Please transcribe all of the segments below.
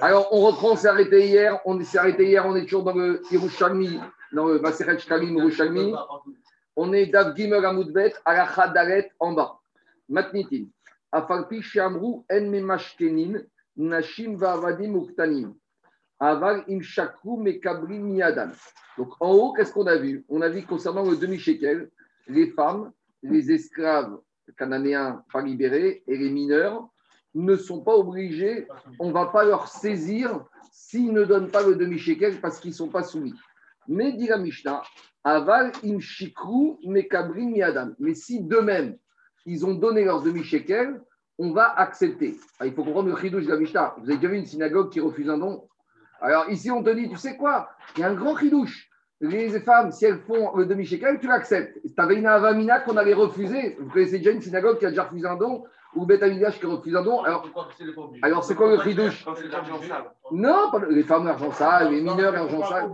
Alors, on reprend, on s'est arrêté hier. On s'est arrêté hier, on est toujours dans le Yerushalmi, dans le Maseret Shkalim Yerushalmi. On est Dav Gimel Amoudbet, Dalet, en bas. Matnitin. Afalpi Shamru En Memashkenin, Nashim Vavadim Uktanim. Aval Im Shakru Mekabri Miyadan. Donc, en haut, qu'est-ce qu'on a vu? On a vu concernant le demi-shekel, les femmes, les esclaves cananéens pas libérés et les mineurs ne sont pas obligés, on ne va pas leur saisir s'ils ne donnent pas le demi-shekel parce qu'ils ne sont pas soumis. Mais dit la Mishnah, aval im shikru mekabri miadam. Mais si d'eux-mêmes, ils ont donné leur demi-shekel, on va accepter. Ah, il faut comprendre le chidouche de la Mishnah. Vous avez déjà vu une synagogue qui refuse un don Alors ici, on te dit, tu sais quoi? Il y a un grand chidouche. Les femmes, si elles font le demi-shekel, tu l'acceptes. Tu avais une avamina qu'on allait refuser. Vous connaissez déjà une synagogue qui a déjà refusé un don ou Beth qui refuse un don. Alors, alors c'est quoi le chidouche Non, pas les femmes argent sale, les mineurs l'argent sale.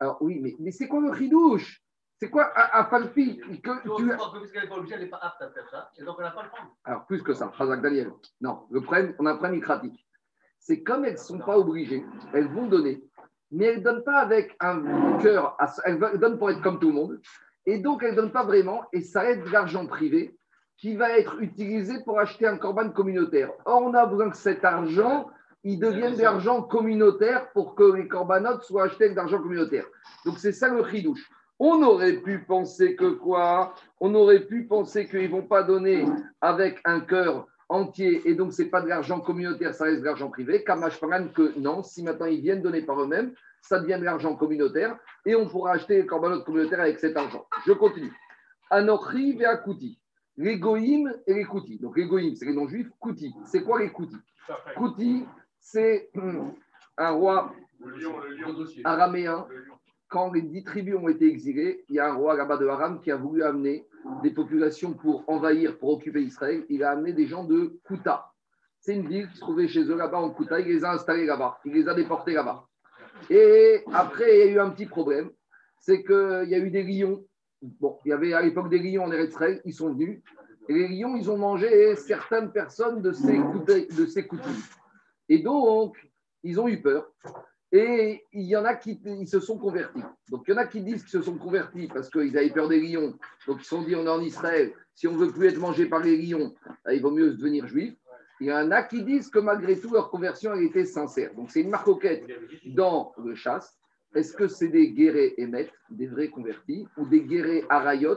Alors oui, mais, mais c'est quoi le chidouche c'est quoi à, Falpi que tu... n'est pas obligée, elle n'est pas apte à faire ça, et donc elle n'a pas le temps. Alors, plus que ça, Chazak Daniel. Non, le problème, on a un problème pratique. C'est comme elles ne sont pas obligées, elles vont donner, mais elles ne donnent pas avec un cœur, elles donnent pour être comme tout le monde, et donc elles ne donnent pas vraiment, et ça aide de l'argent privé qui va être utilisé pour acheter un corban communautaire. Or, on a besoin que cet argent, il devienne de l'argent communautaire pour que les corbanotes soient achetés avec de l'argent communautaire. Donc, c'est ça le chidouche. On aurait pu penser que quoi? On aurait pu penser qu'ils ne vont pas donner avec un cœur entier et donc ce n'est pas de l'argent communautaire, ça reste de l'argent privé. Kamash que non, si maintenant ils viennent donner par eux-mêmes, ça devient de l'argent communautaire et on pourra acheter les corbanotes communautaires avec cet argent. Je continue. Anochi Veakuti les goïms et les koutis. Donc les goïms, c'est les non-juifs. Kouti, c'est quoi les koutis Kouti, c'est un roi araméen. Quand les dix tribus ont été exilées, il y a un roi là-bas de Haram qui a voulu amener des populations pour envahir, pour occuper Israël. Il a amené des gens de Kouta. C'est une ville qui se trouvait chez eux là-bas en Kouta. Il les a installés là-bas. Il les a déportés là-bas. Et après, il y a eu un petit problème. C'est qu'il y a eu des lions Bon, il y avait à l'époque des lions en Eretz ils sont venus. Et les lions, ils ont mangé certaines personnes de ces, de ces coutumes. Et donc, ils ont eu peur. Et il y en a qui ils se sont convertis. Donc, il y en a qui disent qu'ils se sont convertis parce qu'ils avaient peur des lions. Donc, ils se sont dit, on est en Israël, si on veut plus être mangé par les lions, ben, il vaut mieux devenir juif. Il y en a qui disent que malgré tout, leur conversion a été sincère. Donc, c'est une marcoquette dans le chasse. Est-ce que c'est des guérés émettes, des vrais convertis, ou des guérés arayot,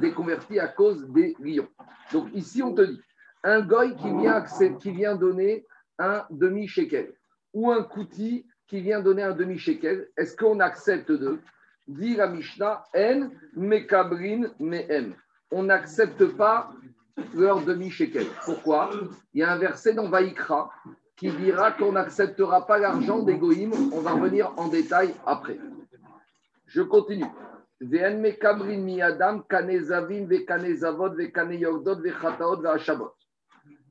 des convertis à cause des lions? Donc ici, on te dit, un goy qui vient, qui vient donner un demi-shekel, ou un kouti qui vient donner un demi-shekel, est-ce qu'on accepte d'eux Dit la Mishnah, en mekabrin mehem. On n'accepte pas leur demi-shekel. Pourquoi? Il y a un verset dans Vaïkra qui dira qu'on n'acceptera pas l'argent des goïms. On va revenir en détail après. Je continue.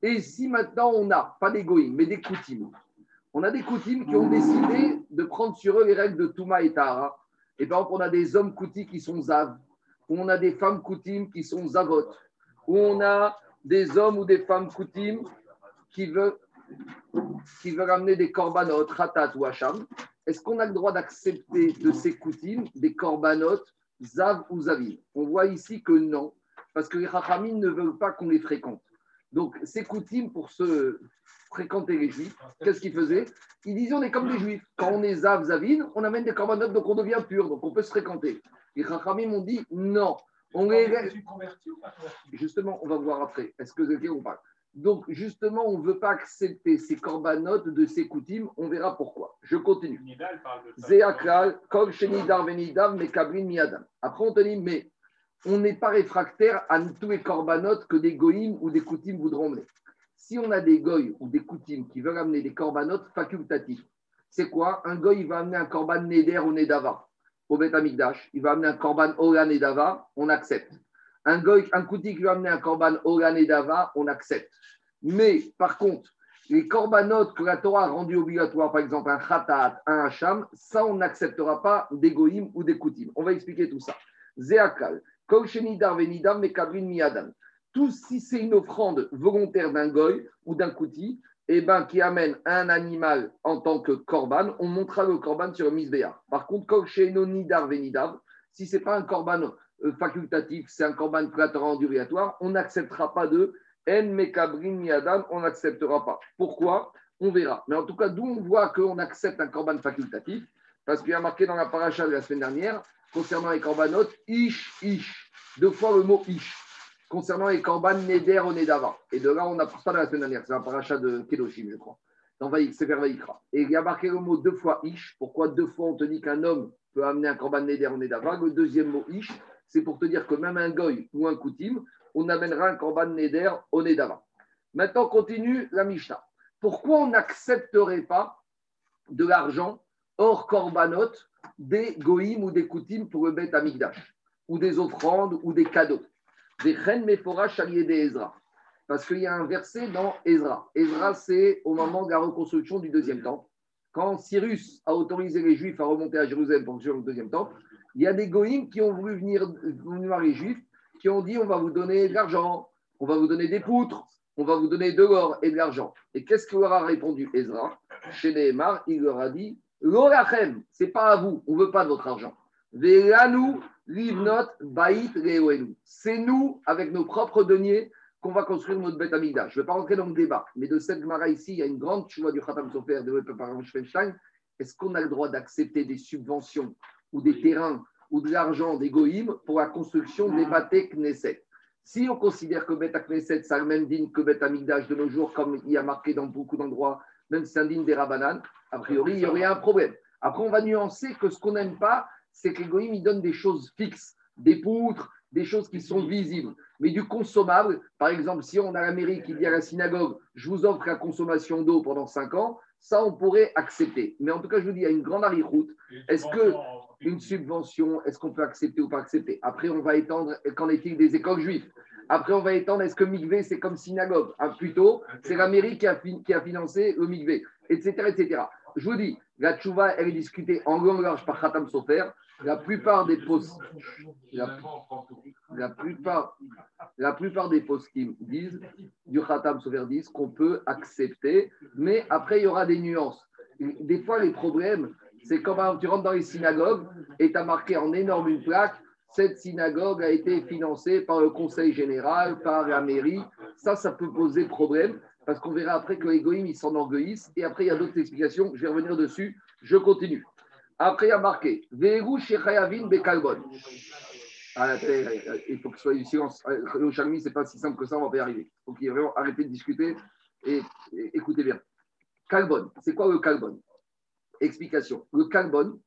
Et ici maintenant on n'a pas des goïms, mais des coutumes. On a des coutumes qui ont décidé de prendre sur eux les règles de Touma et Tahara. Et par exemple, on a des hommes coutis qui sont zav, ou on a des femmes coutumes qui sont zavot, ou on a des hommes ou des femmes coutumes qui veulent qui veut ramener des corbanotes, ratat ou hacham, est-ce qu'on a le droit d'accepter de ces coutumes des corbanotes, zav ou zavim? On voit ici que non, parce que les rachamim ne veulent pas qu'on les fréquente. Donc, ces coutumes, pour se fréquenter les juifs, qu'est-ce qu'ils faisaient? Ils disaient on est comme des juifs. Quand on est zav, zavin, on amène des corbanotes, donc on devient pur, donc on peut se fréquenter. Les rachamim ont dit non. On les... Justement, on va voir après. Est-ce que c'est ou pas? Donc, justement, on ne veut pas accepter ces corbanotes de ces coutumes. On verra pourquoi. Je continue. Après, on te dit, mais on n'est pas réfractaire à tous les corbanotes que des goïms ou des coutumes voudront mener. Si on a des goïs ou des coutumes qui veulent amener des corbanotes facultatifs, c'est quoi? Un goï va amener un corban Neder ou Nedava au Beth Amikdash. Il va amener un corban Ola Nedava, on accepte. Un goy, un kouti qui va amener un korban Ogan et Dava, on accepte. Mais par contre, les corbanotes que la Torah a rendu obligatoires, par exemple un khatat, un hacham, ça on n'acceptera pas des goïm ou des koutim. On va expliquer tout ça. Zéakal, Mekabrin Miadan. Tout si c'est une offrande volontaire d'un goy ou d'un kouti, eh ben, qui amène un animal en tant que corban, on montera le corban sur le misbéa. Par contre, comme chez Nidar Venidav, si ce n'est pas un corban euh, facultatif, c'est un corban flatteur enduriatoire, on n'acceptera pas de En Mekabrin Miadam, on n'acceptera pas. Pourquoi? On verra. Mais en tout cas, d'où on voit qu'on accepte un corban facultatif, parce qu'il y a marqué dans la paracha de la semaine dernière, concernant les corbanotes, Ish, Ish. Deux fois le mot Ish. Concernant les korban Neder au Nedava. Et de là, on a pour ça la semaine dernière. C'est un paracha de Kedoshim, je crois. Dans Sefer Vaïkra. Et il y a marqué le mot deux fois Ish. Pourquoi deux fois on te dit qu'un homme peut amener un korban Neder au Nedava? Le deuxième mot Ish, c'est pour te dire que même un goy ou un koutim, on amènera un korban Neder au Nedava. Maintenant, continue la Mishnah. Pourquoi on n'accepterait pas de l'argent hors korbanot des goïms ou des koutim pour le bête amigdash, ou des offrandes ou des cadeaux? Des chen mephora des Ezra. Parce qu'il y a un verset dans Ezra. Ezra, c'est au moment de la reconstruction du deuxième temple. Quand Cyrus a autorisé les Juifs à remonter à Jérusalem pour le deuxième temple, il y a des goïms qui ont voulu venir, voir les Juifs, qui ont dit on va vous donner de l'argent, on va vous donner des poutres, on va vous donner de l'or et de l'argent. Et qu'est-ce que leur a répondu Ezra? Chez Nehemar, il leur a dit L'olachem, c'est pas à vous, on veut pas de votre argent. Velanu, livnot, C'est nous, avec nos propres deniers, qu'on va construire notre bête amigda. Je ne vais pas rentrer dans le débat, mais de cette Gemara ici, il y a une grande choix du Khatam Sofer développée par Schweinstein. Est-ce qu'on a le droit d'accepter des subventions ou des terrains ou de l'argent des goïms pour la construction des bâtés Knesset Si on considère que Beth Knesset, ça le même digne que Beth Amigdash de nos jours, comme il y a marqué dans beaucoup d'endroits, même si c'est un digne des Rabanan, a priori, il y aurait un problème. Après, on va nuancer que ce qu'on n'aime pas, c'est que les ils donnent des choses fixes, des poutres, des choses qui sont visibles. Mais du consommable, par exemple, si on a la mairie qui dit à la synagogue, je vous offre la consommation d'eau pendant 5 ans, ça, on pourrait accepter. Mais en tout cas, je vous dis, il y a une grande route. Est-ce que une subvention, est-ce qu'on peut accepter ou pas accepter? Après, on va étendre, qu'en est-il des écoles juives? Après, on va étendre, est-ce que Migvé, c'est comme synagogue? Ah, Plutôt, c'est la mairie qui a, financé le Migvé, etc., etc. Je vous dis, la tchouva, elle est discutée en long large par Khatam Sofer. La plupart des postes, la, plupart, la plupart des postes qui disent, du Khatam Sofer disent qu'on peut accepter, mais après, il y aura des nuances. Des fois, les problèmes, c'est quand tu rentres dans les synagogues et tu as marqué en énorme une plaque cette synagogue a été financée par le conseil général, par la mairie. Ça, ça peut poser problème parce qu'on verra après que les goïms, ils s'enorgueillissent. Et après, il y a d'autres explications. Je vais revenir dessus. Je continue. Après, il y a marqué Veru Shechayavin Bekalbon. Ah, il faut que ce soit du silence. Le Chalmi, ce n'est pas si simple que ça, on va pas y arriver. Il faut vraiment arrêter de discuter et, écoutez bien. Calbon, c'est quoi le Calbon Explication. Le Calbon,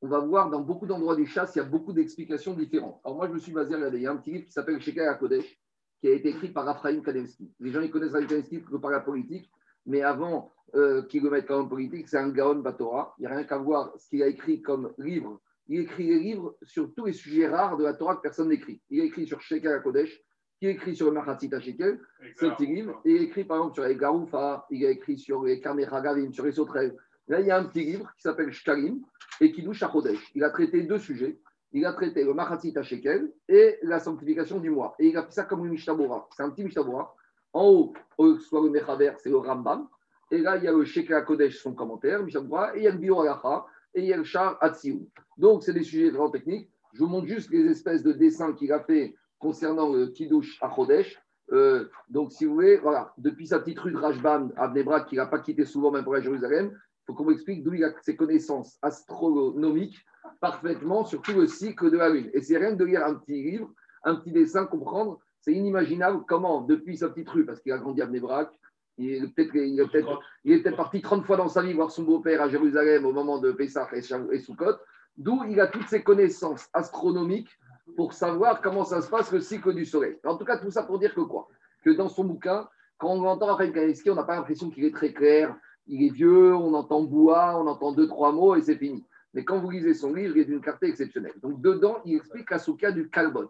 on va voir dans beaucoup d'endroits du chasse, il y a beaucoup d'explications différentes. Alors moi, je me suis basé à Il y a un petit livre qui s'appelle Shekai Kodesh, qui a été écrit par Raphaël Kademski. Les gens, ils connaissent Raphaël Kademski que par la politique, mais avant euh, qu'il le mette comme politique, c'est un Gaon Batora. Il n'y a rien qu'à voir ce qu'il a écrit comme livre. Il écrit des livres sur tous les sujets rares de la Torah que personne n'écrit. Il a écrit sur Shekel Kodesh, il a écrit sur le Machatzit Shekel, c'est un petit livre. Et il a écrit par exemple sur les Garoufa, il a écrit sur les Karmech sur les Sauterelles. Là, il y a un petit livre qui s'appelle Shkalim et qui touche à Kodesh. Il a traité deux sujets il a traité le Machatzit Shekel et la sanctification du mois. Et il a fait ça comme une Mishnabura. C'est un petit Mishnabura. En haut, soit le Mechaber, c'est le Rambam. Et là, il y a le Shekel Kodesh, son commentaire, Mishnabura, et il y a le Bio Alacha, et il y a le Char Atsiou. Donc, c'est des sujets vraiment techniques. Je vous montre juste les espèces de dessins qu'il a fait concernant le Kiddush à Kodesh. Euh, donc, si vous voulez, voilà, depuis sa petite rue de Rajban à Bnebrak, qu'il n'a pas quitté souvent, même pour la Jérusalem, faut qu'on m'explique d'où il a ses connaissances astronomiques parfaitement sur tout le cycle de la Lune. Et c'est rien de lire un petit livre, un petit dessin, comprendre. C'est inimaginable comment, depuis sa petite rue, parce qu'il a grandi à Bnebrak, il est peut-être peut peut parti 30 fois dans sa vie voir son beau-père à Jérusalem au moment de Pessah et Soukot, d'où il a toutes ses connaissances astronomiques pour savoir comment ça se passe le cycle du Soleil. En tout cas, tout ça pour dire que quoi? Que dans son bouquin, quand on entend Raphaël Kaneski, on n'a pas l'impression qu'il est très clair. Il est vieux, on entend bois, on entend deux, trois mots et c'est fini. Mais quand vous lisez son livre, il est d'une clarté exceptionnelle. Donc, dedans, il explique la souka du carbone.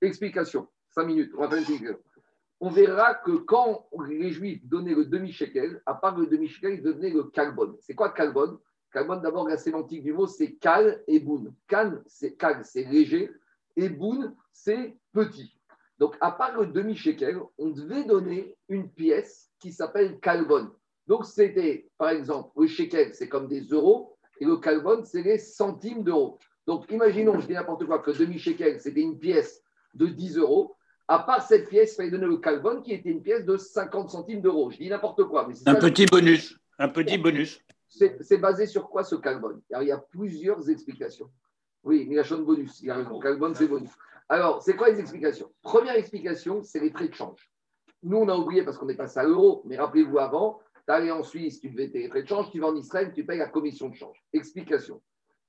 Explication, cinq minutes, on va faire On verra que quand les Juifs donnaient le demi-shekel, à part le demi-shekel, ils donnaient le carbone. C'est quoi carbone? Carbone, d'abord, la sémantique du mot, c'est cal et boun. Cal, c'est cal, c'est léger, et boun, c'est petit. Donc, à part le demi-shekel, on devait donner une pièce qui s'appelle carbone. Donc, c'était, par exemple, le shekel, c'est comme des euros, et le carbone, c'est les centimes d'euros. Donc, imaginons, je dis n'importe quoi, que demi-shekel, c'était une pièce de 10 euros. À part cette pièce, il fallait donner le carbone, qui était une pièce de 50 centimes d'euros. Je dis n'importe quoi. Mais un petit bonus. Un petit bonus. C'est basé sur quoi ce carbone Alors, il y a plusieurs explications. Oui, il y a de bonus. Il y a raison. Carbone, c'est bonus. Alors, c'est quoi les explications? Première explication, c'est les frais de change. Nous, on a oublié parce qu'on est passé à l'euro, mais rappelez-vous avant, tu allé en Suisse, tu devais tes frais de change, tu vas en Israël, tu payes la commission de change. Explication.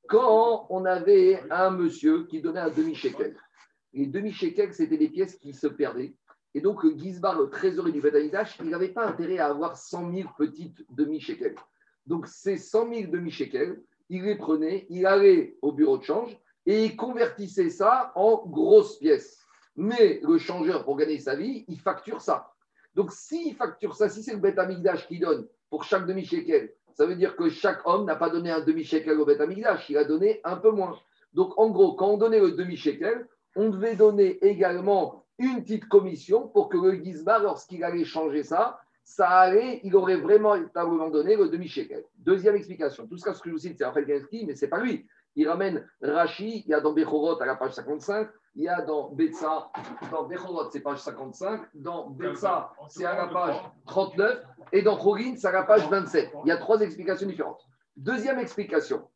Quand on avait un monsieur qui donnait un demi-shekel, les demi-shekels, c'était des pièces qui se perdaient. Et donc, Gizbar, le trésorier du Betanidash, il n'avait pas intérêt à avoir 100 000 petites demi-shekels. Donc, ces 100 000 demi-shekels, il les prenait, il allait au bureau de change et il convertissait ça en grosses pièces. Mais le changeur, pour gagner sa vie, il facture ça. Donc, s'il facture ça, si c'est le Beth qui donne pour chaque demi-shekel, ça veut dire que chaque homme n'a pas donné un demi-shekel au Beth il a donné un peu moins. Donc, en gros, quand on donnait le demi-shekel, on devait donner également une petite commission pour que le Gizbar, lorsqu'il allait changer ça, ça allait, il aurait vraiment donné le demi-shekel. Deuxième explication. Tout ce que je vous cite, c'est Raphaël Gensky, mais ce n'est pas lui. Il ramène Rashi, il y a dans Bechorot à la page 55, il y a dans Betsa, dans Bechorot, c'est page 55, dans Betsa, c'est à la page 39, et dans Chogin, c'est à la page 27. Il y a trois explications différentes. Deuxième explication.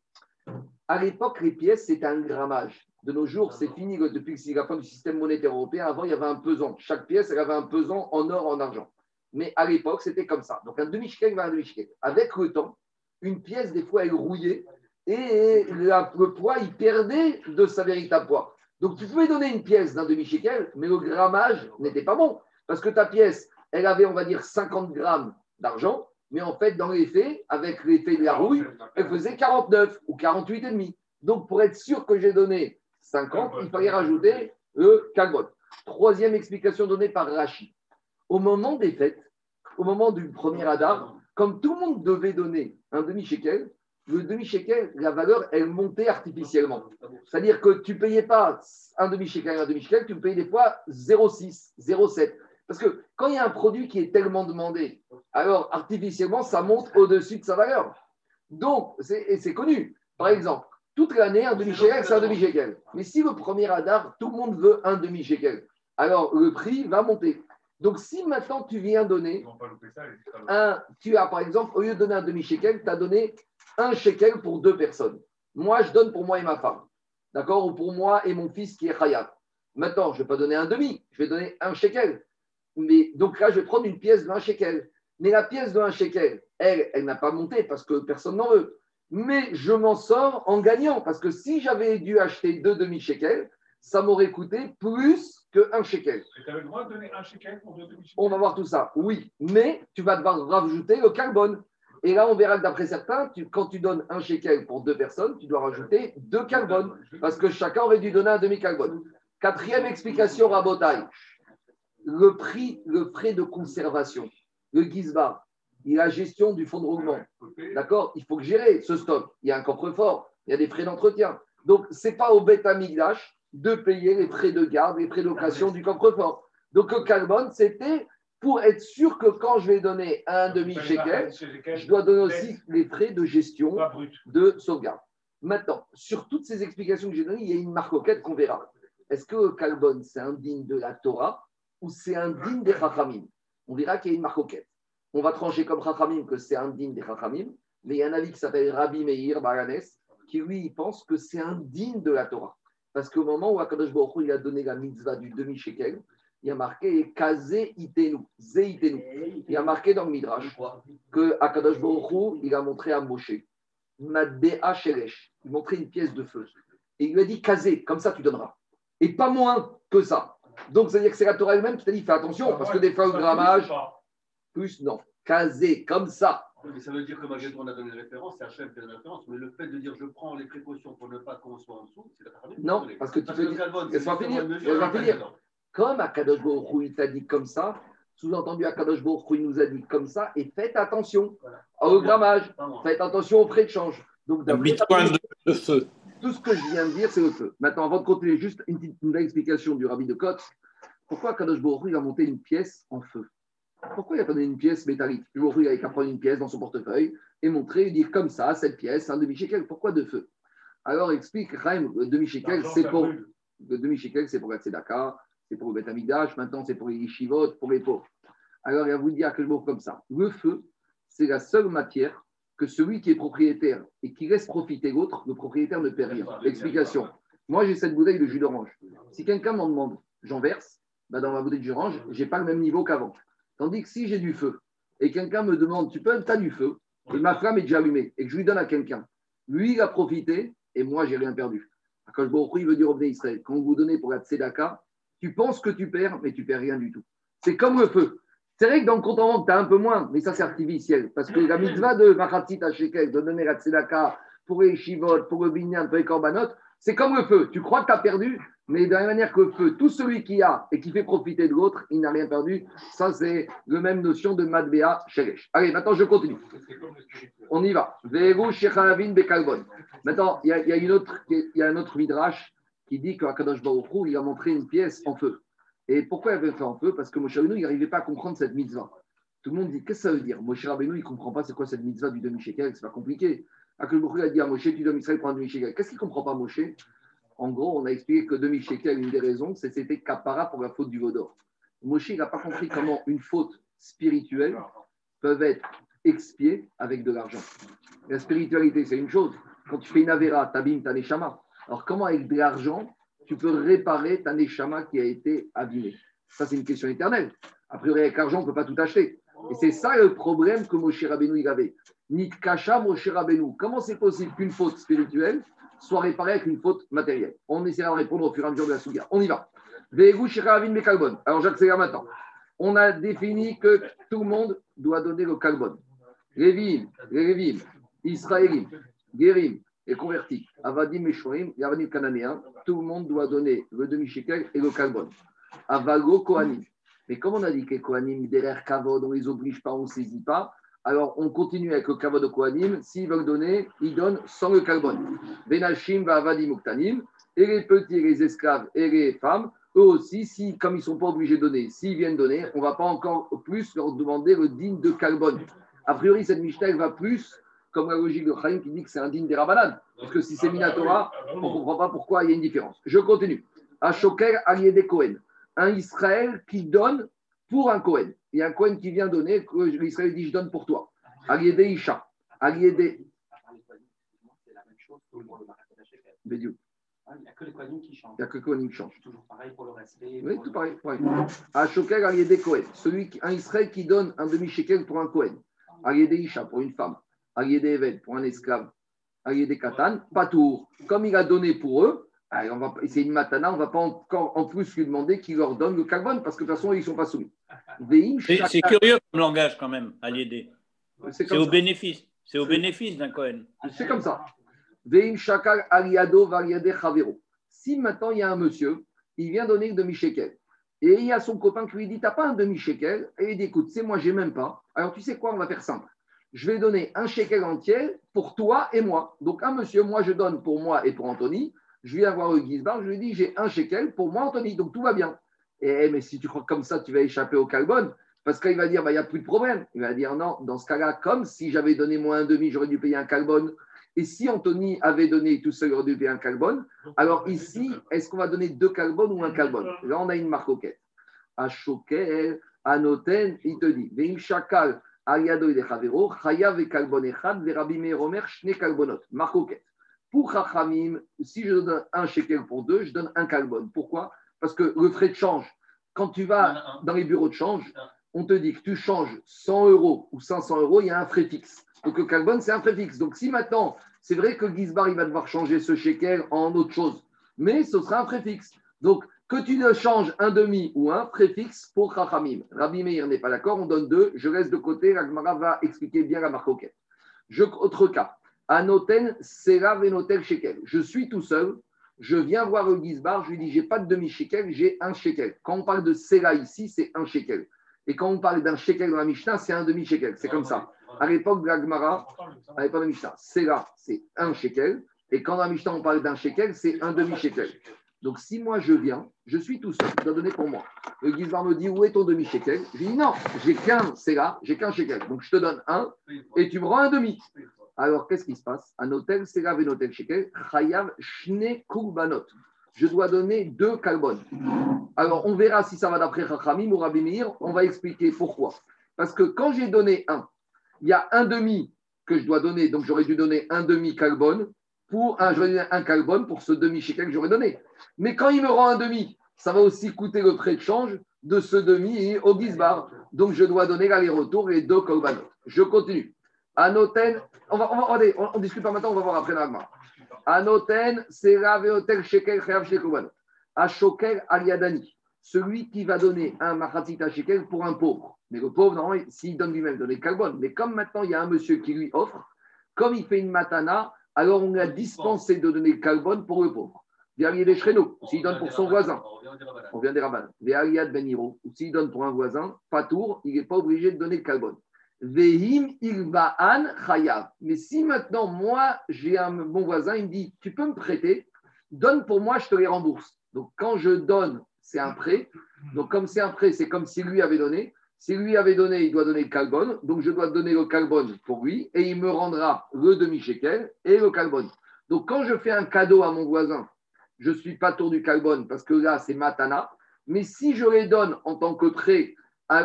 À l'époque, les pièces, c'était un grammage. De nos jours, c'est fini depuis la fin du système monétaire européen. Avant, il y avait un pesant. Chaque pièce, elle avait un pesant en or, en argent. Mais à l'époque, c'était comme ça. Donc un demi-shekel va un demi-shekel. Avec le temps, une pièce, des fois, elle rouillait et le poids, il perdait de sa véritable poids. Donc tu pouvais donner une pièce d'un demi-shekel, mais le grammage n'était pas bon. Parce que ta pièce, elle avait, on va dire, 50 grammes d'argent, mais en fait, dans les faits, avec l'effet de la rouille, elle faisait 49 ou 48,5. Donc pour être sûr que j'ai donné 50, il fallait rajouter le carbone. Troisième explication donnée par Rachid. Au moment des fêtes, au moment du premier Hadar, comme tout le monde devait donner un demi-shekel, le demi-shekel, la valeur, elle montait artificiellement. C'est-à-dire que tu ne payais pas un demi-shekel, un demi-shekel, tu payais des fois 0,6, 0,7. Parce que quand il y a un produit qui est tellement demandé, alors artificiellement, ça monte au-dessus de sa valeur. Donc, c'est connu. Par exemple, toute l'année, un demi-shekel, c'est un demi-shekel. Mais si le premier radar, tout le monde veut un demi-shekel, alors le prix va monter. Donc, si maintenant tu viens donner un, tu as par exemple, au lieu de donner un demi-shekel, tu as donné un shekel pour deux personnes. Moi, je donne pour moi et ma femme. D'accord? Ou pour moi et mon fils qui est Khayat. Maintenant, je ne vais pas donner un demi, je vais donner un shekel. Mais, donc là, je vais prendre une pièce de un shekel. Mais la pièce de un shekel, elle, elle n'a pas monté parce que personne n'en veut mais je m'en sors en gagnant. Parce que si j'avais dû acheter deux demi-shekels, ça m'aurait coûté plus qu'un shekel. tu avais le droit de donner un shekel pour deux demi-shekels? On va voir tout ça, oui. Mais tu vas devoir rajouter le carbone. Et là, on verra que d'après certains, quand tu donnes un shekel pour deux personnes, tu dois rajouter deux carbones. Parce que chacun aurait dû donner un demi-carbone. Quatrième explication, Rabotai. Le prix, le frais de conservation, le gizba, il a la gestion du fonds de roulement. D'accord? Il faut gérer ce stock. Il y a un coffre-fort, il y a des frais d'entretien. Donc, ce n'est pas au bêta migdash de payer les frais de garde, les frais d'occasion du coffre-fort. Donc, le carbone, c'était pour être sûr que quand je vais donner un demi-shekel, je dois donner aussi les frais de gestion de sauvegarde. Maintenant, sur toutes ces explications que j'ai données, il y a une marque auquel qu'on verra. Est-ce que le carbone, c'est indigne de la Torah ou c'est indigne des Chachamim? On verra qu'il y a une marque auquel on va trancher comme Chachamim que c'est un digne des Chachamim, mais il y a un avis qui s'appelle Rabbi Meir Baranes, qui lui pense que c'est un digne de la Torah. Parce qu'au moment où Akadosh Baruch il a donné la mitzvah du demi-shekel, il y a marqué Kaze Itenu, Ze Itenu. Il y a marqué dans le Midrash que Akadosh Baruch il a montré à Moshe, Madbea Sheresh, il montrait une pièce de feu. Et il lui a dit Kaze, comme ça tu donneras. Et pas moins que ça. Donc, ça veut dire que c'est la Torah elle-même qui t'a dit fais attention, parce que des fois, le grammage plus non. Casé, comme ça. mais ça veut dire que malgré tout, on a donné une référence, c'est Hachem qui a donné référence, mais le fait de dire je prends les précautions pour ne pas qu'on soit en dessous, c'est la Non, parce que tu parce peux dire. Laisse-moi finir. Comme Akadosh Baruch il t'a dit comme ça, sous-entendu Akadosh Baruch il nous a dit comme ça, et faites attention au grammage, faites attention au prêt de change. Donc, de feu. Tout ce que je viens de dire, c'est le feu. Maintenant, avant de continuer, juste une petite explication du rabbi de Côte. Pourquoi Akadosh Baruch il a monté une pièce en feu? Pourquoi il n'a pas donné une pièce métallique? Vous il avait qu'à prendre une pièce dans son portefeuille et montrer et dire comme ça, cette pièce, un demi-shekel. Pourquoi deux feux Alors explique, le demi-shekel, c'est pour. Le demi-shekel, c'est pour la tzedaka, c'est pour le Beth Amikdash, maintenant c'est pour les yeshivot, pour les pauvres. Alors il va vous dire que je comme ça. Le feu, c'est la seule matière que celui qui est propriétaire et qui laisse profiter l'autre, le propriétaire ne paie rien. Explication. Moi, j'ai cette bouteille de jus d'orange. Si quelqu'un m'en demande, j'en verse, bah, dans ma bouteille de jus d'orange, je n'ai pas le même niveau qu'avant. Tandis que si j'ai du feu et quelqu'un me demande, tu peux, as du feu, et ma flamme est déjà allumée, et que je lui donne à quelqu'un, lui, il a profité et moi, j'ai rien perdu. Quand je il veut dire au Israël, quand vous donnez pour la tzedaka, tu penses que tu perds, mais tu perds rien du tout. C'est comme le feu. C'est vrai que dans le compte en banque, tu as un peu moins, mais ça, c'est artificiel. Parce que la mitzvah de Machatzit Shekel, de donner la tzedaka pour les shivot, pour le binyan, pour les korbanot, c'est comme le feu. Tu crois que tu as perdu, mais de la même manière que le feu, tout celui qui a et qui fait profiter de l'autre, il n'a rien perdu. Ça, c'est la même notion de Madbea Sheresh. Allez, maintenant, je continue. On y va. Maintenant, il y, une autre, il y a un autre midrash qui dit qu'Akadosh Baruch il a montré une pièce en feu. Et pourquoi il avait fait en feu? Parce que Moshe Rabbeinu, il n'arrivait pas à comprendre cette mitzvah. Tout le monde dit, qu'est-ce que ça veut dire? Moshe Rabbeinu, il ne comprend pas c'est quoi cette mitzvah du demi-shekel, c'est pas compliqué. Akhlboukhou a dit à Moshe, tu donnes Israël pour un demi-shekel. Qu'est-ce qu'il ne comprend pas, Moshe? En gros, on a expliqué que demi-shekel, une des raisons, c'est c'était capara pour la faute du vaudor. Moshe, il n'a pas compris comment une faute spirituelle peut être expiée avec de l'argent. La spiritualité, c'est une chose. Quand tu fais une avéra, t'abîmes ta neshama. Alors, comment avec de l'argent, tu peux réparer ta neshama qui a été abîmée? Ça, c'est une question éternelle. A priori, avec l'argent, on ne peut pas tout acheter. Et c'est ça le problème que Moshe Rabbeinu il avait. Nitkasha Moshe Rabbeinu. Comment c'est possible qu'une faute spirituelle soit réparée avec une faute matérielle? On essaiera de répondre au fur et à mesure de la souga. On y va. Alors j'accélère maintenant. On a défini que tout le monde doit donner le kalbon. Lévim, les Lévim, Israélim, Guérim, et converti. Avadim et Yavadim cananéen, tout le monde doit donner le demi-shekel et le carbone. Avago Kohanim. Mais comme on a dit que Kohanim, derrière Kavod, on ne les oblige pas, on ne saisit pas, alors on continue avec le Kavod Kohanim. S'ils veulent donner, ils donnent sans le carbone. Benashim va Avadim Uktanim. Et les petits, les esclaves et les femmes, eux aussi, si, comme ils ne sont pas obligés de donner, s'ils viennent donner, on ne va pas encore plus leur demander le digne de carbone. A priori, cette Mishnah va plus comme la logique de Chaim qui dit que c'est un digne des Rabbanan. Parce que si c'est Minatora, on ne comprend pas pourquoi il y a une différence. Je continue. Ashoker Aliede Cohen. Un Israël qui donne pour un Cohen. Il y a un Cohen qui vient donner, l'Israël dit Je donne pour toi. Aliede Isha. Aliede. C'est la même chose pour le Il n'y a que les Kohanim qui changent. Il n'y a que les Kohanim qui changent. Toujours pareil pour le respect. Oui, tout pareil. pareil. Ashoker Aliede Cohen. Celui, un Israël qui donne un demi-shekel pour un Cohen. Aliede Isha pour une femme. Eved pour un esclave, des Katan, pas tour. Comme il a donné pour eux, c'est une matana, on ne va pas encore en plus lui demander qu'il leur donne le carbone parce que de toute façon, ils ne sont pas soumis. C'est curieux comme langage quand même, Aliédé. C'est au bénéfice. C'est au bénéfice d'un Cohen. C'est comme ça. Veim Shakal Aliado Variade Chavero. Si maintenant il y a un monsieur, il vient donner une demi-shekel. Et il y a son copain qui lui dit T'as pas un demi-shekel? Et il dit Écoute, c'est moi, j'ai même pas. Alors tu sais quoi, on va faire simple je vais donner un shekel entier pour toi et moi. Donc, un monsieur, moi, je donne pour moi et pour Anthony. Je viens voir le je lui dis, j'ai un shekel pour moi, Anthony. Donc, tout va bien. Et, mais si tu crois comme ça, tu vas échapper au carbone. Parce qu'il va dire, bah, il n'y a plus de problème. Il va dire, non, dans ce cas-là, comme si j'avais donné moi un demi, j'aurais dû payer un carbone. Et si Anthony avait donné tout seul, il aurait dû payer un carbone. Alors ici, est-ce qu'on va donner deux carbones ou un carbone Là, on a une marcoquette. À Choquel, à Noten, il te dit, Veim Chakal, pour Chachamim, si je donne un shekel pour deux, je donne un kalbon. Pourquoi? Parce que le frais de change, quand tu vas dans les bureaux de change, on te dit que tu changes 100 euros ou 500 euros, il y a un frais fixe. Donc le kalbon, c'est un frais fixe. Donc si maintenant, c'est vrai que Gizbar, il va devoir changer ce shekel en autre chose, mais ce sera un frais fixe. Donc que tu ne changes un demi ou un préfixe pour Chachamim. Rabbi Meir n'est pas d'accord, on donne deux. Je reste de côté, la va expliquer bien la marque Je, autre cas, Anoten Sera Venotel Shekel. Je suis tout seul, je viens voir le Gizbar, je lui dis j'ai pas de demi-shekel, j'ai un shekel. Quand on parle de Sera ici, c'est un shekel. Et quand on parle d'un shekel dans la Mishnah, c'est un demi-shekel. C'est comme ça. À l'époque de la Gemara, à l'époque de la Mishnah, Sera, c'est un shekel. Et quand dans la Mishnah, on parle d'un shekel, c'est un demi-shekel. Donc, si moi je viens, je suis tout seul, je dois donner pour moi. Le Gizbar me dit Où est ton demi-shekel? Je lui dis Non, j'ai qu'un, c'est là, j'ai qu'un shekel. Donc, je te donne un et tu me rends un demi. Alors, qu'est-ce qui se passe? Un hôtel, c'est là, un hôtel shekel, chayav shne kurbanot. Je dois donner deux kalbon. Alors, on verra si ça va d'après Chachamim ou Rabbi. On va expliquer pourquoi. Parce que quand j'ai donné un, il y a un demi que je dois donner, donc j'aurais dû donner un demi carbone pour un, carbone pour ce demi shekel que j'aurais donné. Mais quand il me rend un demi, ça va aussi coûter le prêt de change de ce demi au Gizbar. Donc je dois donner l'aller-retour et deux korbanot. Je continue. Anoten, on va, on, va, on, on, discute pas maintenant, on va voir après l'agma. Anoten, c'est hôtel shekel chayav shekel A shokel aliadani. Celui qui va donner un machatzit shekel pour un pauvre. Mais le pauvre, normalement, s'il donne lui-même, donner carbone. Mais comme maintenant, il y a un monsieur qui lui offre, comme il fait une matana, alors on a dispensé de donner le carbone pour le pauvre. Via des Shreno, s'il donne pour son voisin, on vient des rabbins. Via Beniro, ou s'il donne pour un voisin, pas tour, il n'est pas obligé de donner le carbone. Vehim ilba'an chayav. Mais si maintenant, moi, j'ai un bon voisin, il me dit Tu peux me prêter, donne pour moi, je te les rembourse. Donc quand je donne, c'est un prêt. Donc comme c'est un prêt, c'est comme si lui avait donné. Si lui avait donné, il doit donner le carbone. Donc, je dois donner le carbone pour lui et il me rendra le demi-shekel et le carbone. Donc, quand je fais un cadeau à mon voisin, je ne suis pas tour du carbone parce que là, c'est matana. Mais si je les donne en tant que prêt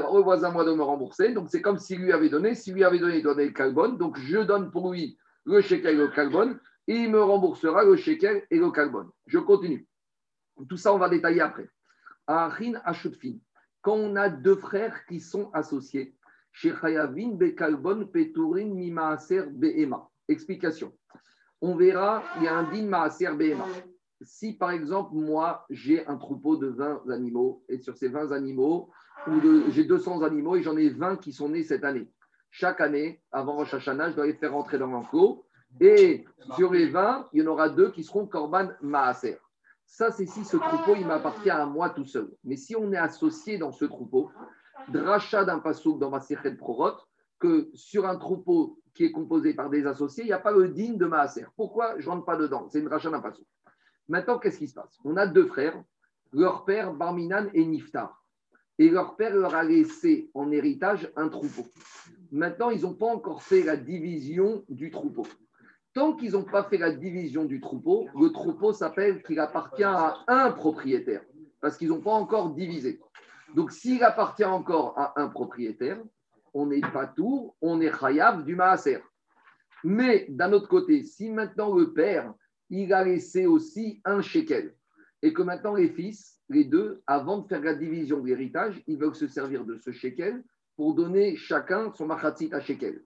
au voisin, moi, de me rembourser, donc c'est comme si lui avait donné. Si lui avait donné, il doit donner le carbone. Donc, je donne pour lui le shekel et le carbone et il me remboursera le shekel et le carbone. Je continue. Tout ça, on va détailler après. Arin Ashutfin quand on a deux frères qui sont associés. Explication. On verra, il y a un din maaser be'ema. Si par exemple, moi, j'ai un troupeau de 20 animaux, et sur ces 20 animaux, j'ai 200 animaux et j'en ai 20 qui sont nés cette année. Chaque année, avant Rosh Hashanah, je dois les faire rentrer dans l'enclos. Et sur les 20, il y en aura deux qui seront Korban Maaser. Ça, c'est si ce troupeau, il m'appartient à moi tout seul. Mais si on est associé dans ce troupeau, dracha d'un pasouk dans ma de Prorot, que sur un troupeau qui est composé par des associés, il n'y a pas le digne de Maaser. Pourquoi je ne rentre pas dedans? C'est une dracha d'un pasouk. Maintenant, qu'est-ce qui se passe? On a deux frères, leur père Barminan et Niftar. Et leur père leur a laissé en héritage un troupeau. Maintenant, ils n'ont pas encore fait la division du troupeau. Tant qu'ils n'ont pas fait la division du troupeau, le troupeau s'appelle qu'il appartient à un propriétaire, parce qu'ils n'ont pas encore divisé. Donc, s'il appartient encore à un propriétaire, on n'est pas tout, on est khayab du maaser. Mais d'un autre côté, si maintenant le père, il a laissé aussi un shekel, et que maintenant les fils, les deux, avant de faire la division de l'héritage, ils veulent se servir de ce shekel pour donner chacun son machatzit à shekel.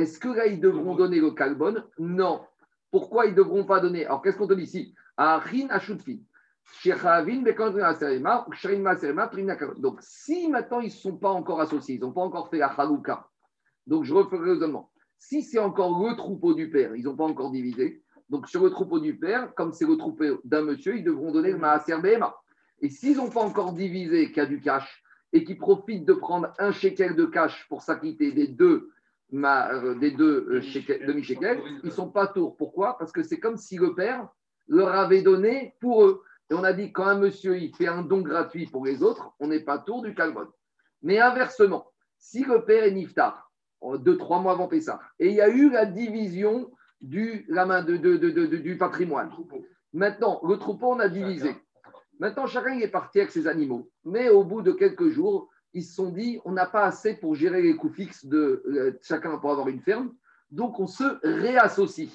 Est-ce que là, ils devront donner le carbone Non. Pourquoi ils ne devront pas donner Alors, qu'est-ce qu'on donne ici donc, si maintenant ils ne sont pas encore associés, ils n'ont pas encore fait la chalouka, donc je refais le raisonnement. Si c'est encore le troupeau du père, ils n'ont pas encore divisé, donc sur le troupeau du père, comme c'est le troupeau d'un monsieur, ils devront donner le maaser Behema. Et s'ils n'ont pas encore divisé, qu'il y a du cash, et qu'ils profitent de prendre un shekel de cash pour s'acquitter des deux euh, des deux euh, demi-shekels, ils ne sont pas tours. Pourquoi? Parce que c'est comme si le père leur avait donné pour eux. Et on a dit, quand un monsieur il fait un don gratuit pour les autres, on n'est pas tour du calvon. Mais inversement, si le père est niftar, deux, trois mois avant Pessah, et il y a eu la division du, la main de, du patrimoine. Maintenant, le troupeau, on a divisé. Maintenant, chacun est parti avec ses animaux. Mais au bout de quelques jours, ils se sont dit, on n'a pas assez pour gérer les coûts fixes de euh, chacun pour avoir une ferme, donc on se réassocie.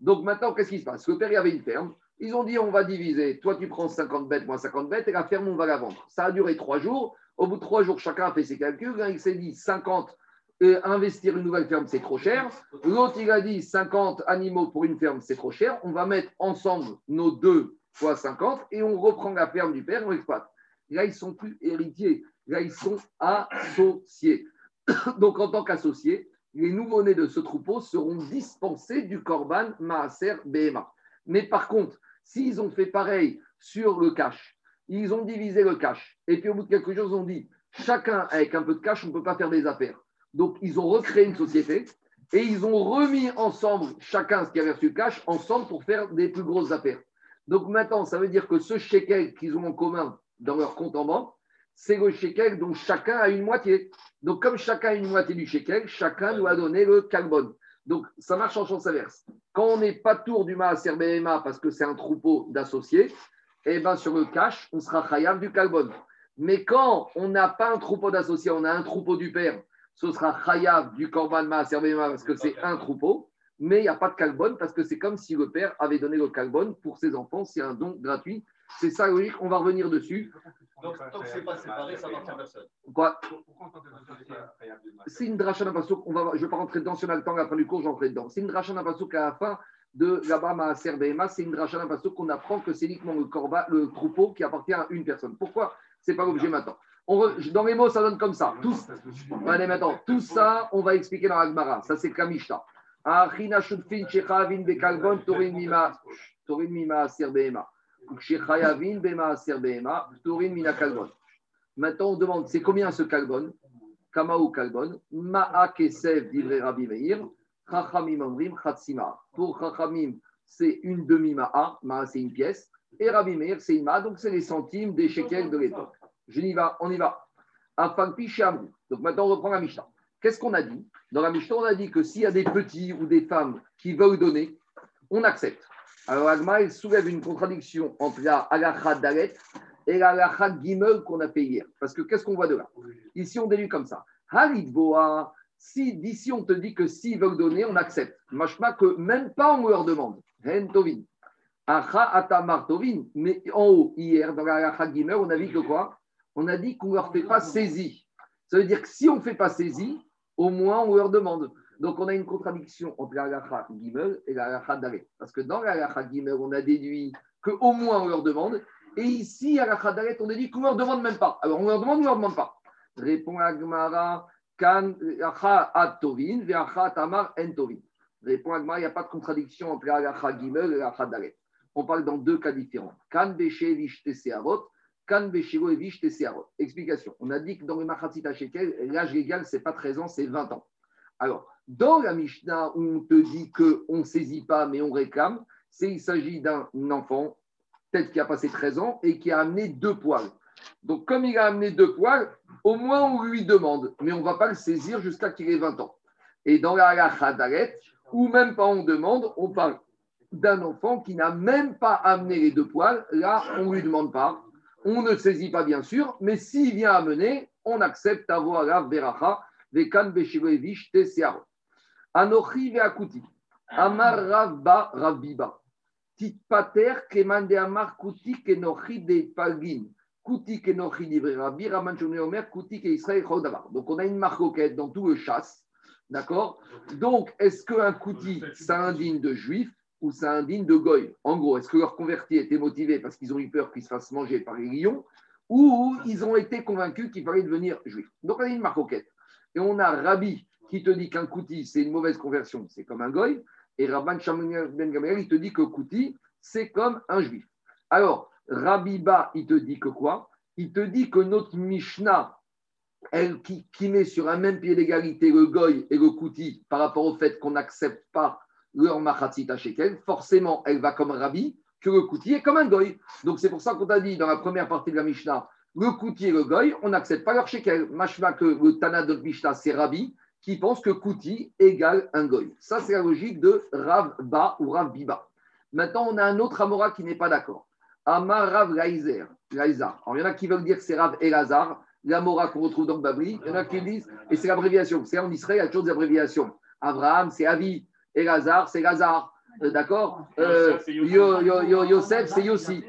Donc maintenant, qu'est-ce qui se passe? Le père, il avait une ferme, ils ont dit, on va diviser, toi tu prends 50 bêtes, moi 50 bêtes, et la ferme, on va la vendre. Ça a duré trois jours. Au bout de trois jours, chacun a fait ses calculs. il s'est dit, 50, euh, investir une nouvelle ferme, c'est trop cher. L'autre, il a dit, 50 animaux pour une ferme, c'est trop cher. On va mettre ensemble nos deux fois 50 et on reprend la ferme du père, on exploite. Là, ils sont plus héritiers. Ils sont associés. Donc, en tant qu'associés, les nouveau-nés de ce troupeau seront dispensés du Korban Maaser Behema. Mais par contre, s'ils ont fait pareil sur le cash, ils ont divisé le cash, et puis au bout de quelques jours, ils ont dit chacun avec un peu de cash, on ne peut pas faire des affaires. Donc, ils ont recréé une société et ils ont remis ensemble, chacun ce qui avait reçu le cash, ensemble pour faire des plus grosses affaires. Donc maintenant, ça veut dire que ce shekel qu'ils ont en commun dans leur compte en banque, c'est le shekel dont chacun a une moitié. Donc comme chacun a une moitié du shekel, chacun doit donner le carbone. Donc ça marche en sens inverse. Quand on n'est pas tour du Maaser BMA parce que c'est un troupeau d'associés, eh ben sur le cash, on sera khayam du carbone. Mais quand on n'a pas un troupeau d'associés, on a un troupeau du père, ce sera khayab du korban Maaser BMA parce que c'est un troupeau mais il n'y a pas de carbone parce que c'est comme si le père avait donné le carbone pour ses enfants. C'est un don gratuit. C'est ça, logique. On va revenir dessus. Donc, tant que ce n'est pas séparé, ça n'appartient à personne. Quoi C'est une dracha d'Apasouk. On va, je ne vais pas rentrer dedans. Si on a le temps à la fin du cours, j'entrerai dedans. C'est une dracha d'Apasouk à la fin de là-bas, Maaser Behema. C'est une dracha d'Apasouk qu'on apprend que c'est uniquement le, corba, le troupeau qui appartient à une personne. Pourquoi Ce n'est pas l'objet maintenant? On dans les mots, ça donne comme ça. Tout, allez, maintenant, tout ça, on va expliquer dans l'Agmara. Ça, c'est Kamishta. Maintenant, on demande, c'est combien ce kalbon? Kama ou kalbon Ma'a kesev divrei Rabbi Meir. Chachamim omrim chatzima. Pour Chachamim, c'est une demi-ma'a. Ma'a, c'est une pièce. Et Rabbi Meir, c'est une ma'a. Donc, c'est les centimes des shekels de l'époque. Je n'y va, on y va. Afan Donc, maintenant, on reprend la Mishnah. Qu'est-ce qu'on a dit? Dans la Mishnah, on a dit que s'il y a des petits ou des femmes qui veulent donner, on accepte. Alors, Agma, il soulève une contradiction entre la halakha dalet et la halakha gimel qu'on a fait hier. Parce que qu'est-ce qu'on voit de là? Ici, on déduit comme ça. Boa, si d'ici on te dit que s'ils veulent donner, on accepte. Machma que même pas on leur demande. Hen tovin. Acha atamar tovin. Mais en haut, hier, dans la halakha gimel, on a dit que quoi? On a dit qu'on ne leur fait pas saisie. Ça veut dire que si on ne fait pas saisie, au moins on leur demande. Donc on a une contradiction entre la halakha gimel et la halakha dalet. Parce que dans la halakha gimel, on a déduit qu'au moins on leur demande. Et ici, à la dalet, on a dit qu'on ne leur demande même pas. Alors on leur demande ou on ne leur demande pas? Répond Agmara, kan atovin, tamar entovin. Répond Agmara, il n'y a pas de contradiction entre la halakha gimel et la halakha dalet. On parle dans deux cas différents. Kan beshe searot, Kan Beshiro et Vish Explication. On a dit que dans le Machatzita Shekel, l'âge légal, ce n'est pas 13 ans, c'est 20 ans. Alors, dans la Mishnah où on te dit qu'on ne saisit pas, mais on réclame, c'est il s'agit d'un enfant, peut-être qui a passé 13 ans et qui a amené deux poils. Donc, comme il a amené deux poils, au moins on lui demande, mais on ne va pas le saisir jusqu'à qu'il ait 20 ans. Et dans la Hadaret, ou même pas on demande, on parle d'un enfant qui n'a même pas amené les deux poils. Là, on ne lui demande pas on ne saisit pas bien sûr, mais s'il vient amener, on accepte avoir la veracha, vekan beshirevish tesearo. Anochi veakuti, amar ravba raviba, tit pater kemande amar kuti kenochi de palgin, kuti kenochi livre rabbi, raman omer, kuti ke chodavar. Donc on a une marcoquette dans tout le chasse, d'accord? Donc est-ce qu'un kuti, ça indigne de juif ou ça indigne de goy? En gros, est-ce que leurs convertis étaient motivés parce qu'ils ont eu peur qu'ils se fassent manger par les lions ou ils ont été convaincus qu'il fallait devenir juif? Donc, on a une marcoquette. Et on a Rabbi qui te dit qu'un kouti, c'est une mauvaise conversion, c'est comme un goy. Et Rabban Ben Gamaliel, il te dit que kouti, c'est comme un juif. Alors, Rabbi Ba, il te dit que quoi? Il te dit que notre Mishnah, elle, qui, met sur un même pied d'égalité le goy et le kouti par rapport au fait qu'on n'accepte pas leur machatzita shekel, forcément, elle va comme Rabbi, que le koutier est comme un goy. Donc c'est pour ça qu'on t'a dit dans la première partie de la Mishnah, le koutier et le goy, on n'accepte pas leur shekel. Machma que le Tana de Mishnah, c'est Rabbi, qui pense que kouti égale un goy. Ça, c'est la logique de Rav Ba ou Rav Biba. Maintenant, on a un autre Amora qui n'est pas d'accord. Amar Rav Gaizer. Alors, il y en a qui veulent dire que c'est Rav Elazar, l'Amora qu'on retrouve dans le Babri. Il y en a qui disent, et c'est l'abréviation. C'est en Israël, il y a toujours des abréviations. Abraham, c'est Avi. Et Lazare, c'est Lazare. Euh, d'accord? Euh, Yosef, c'est Yossi.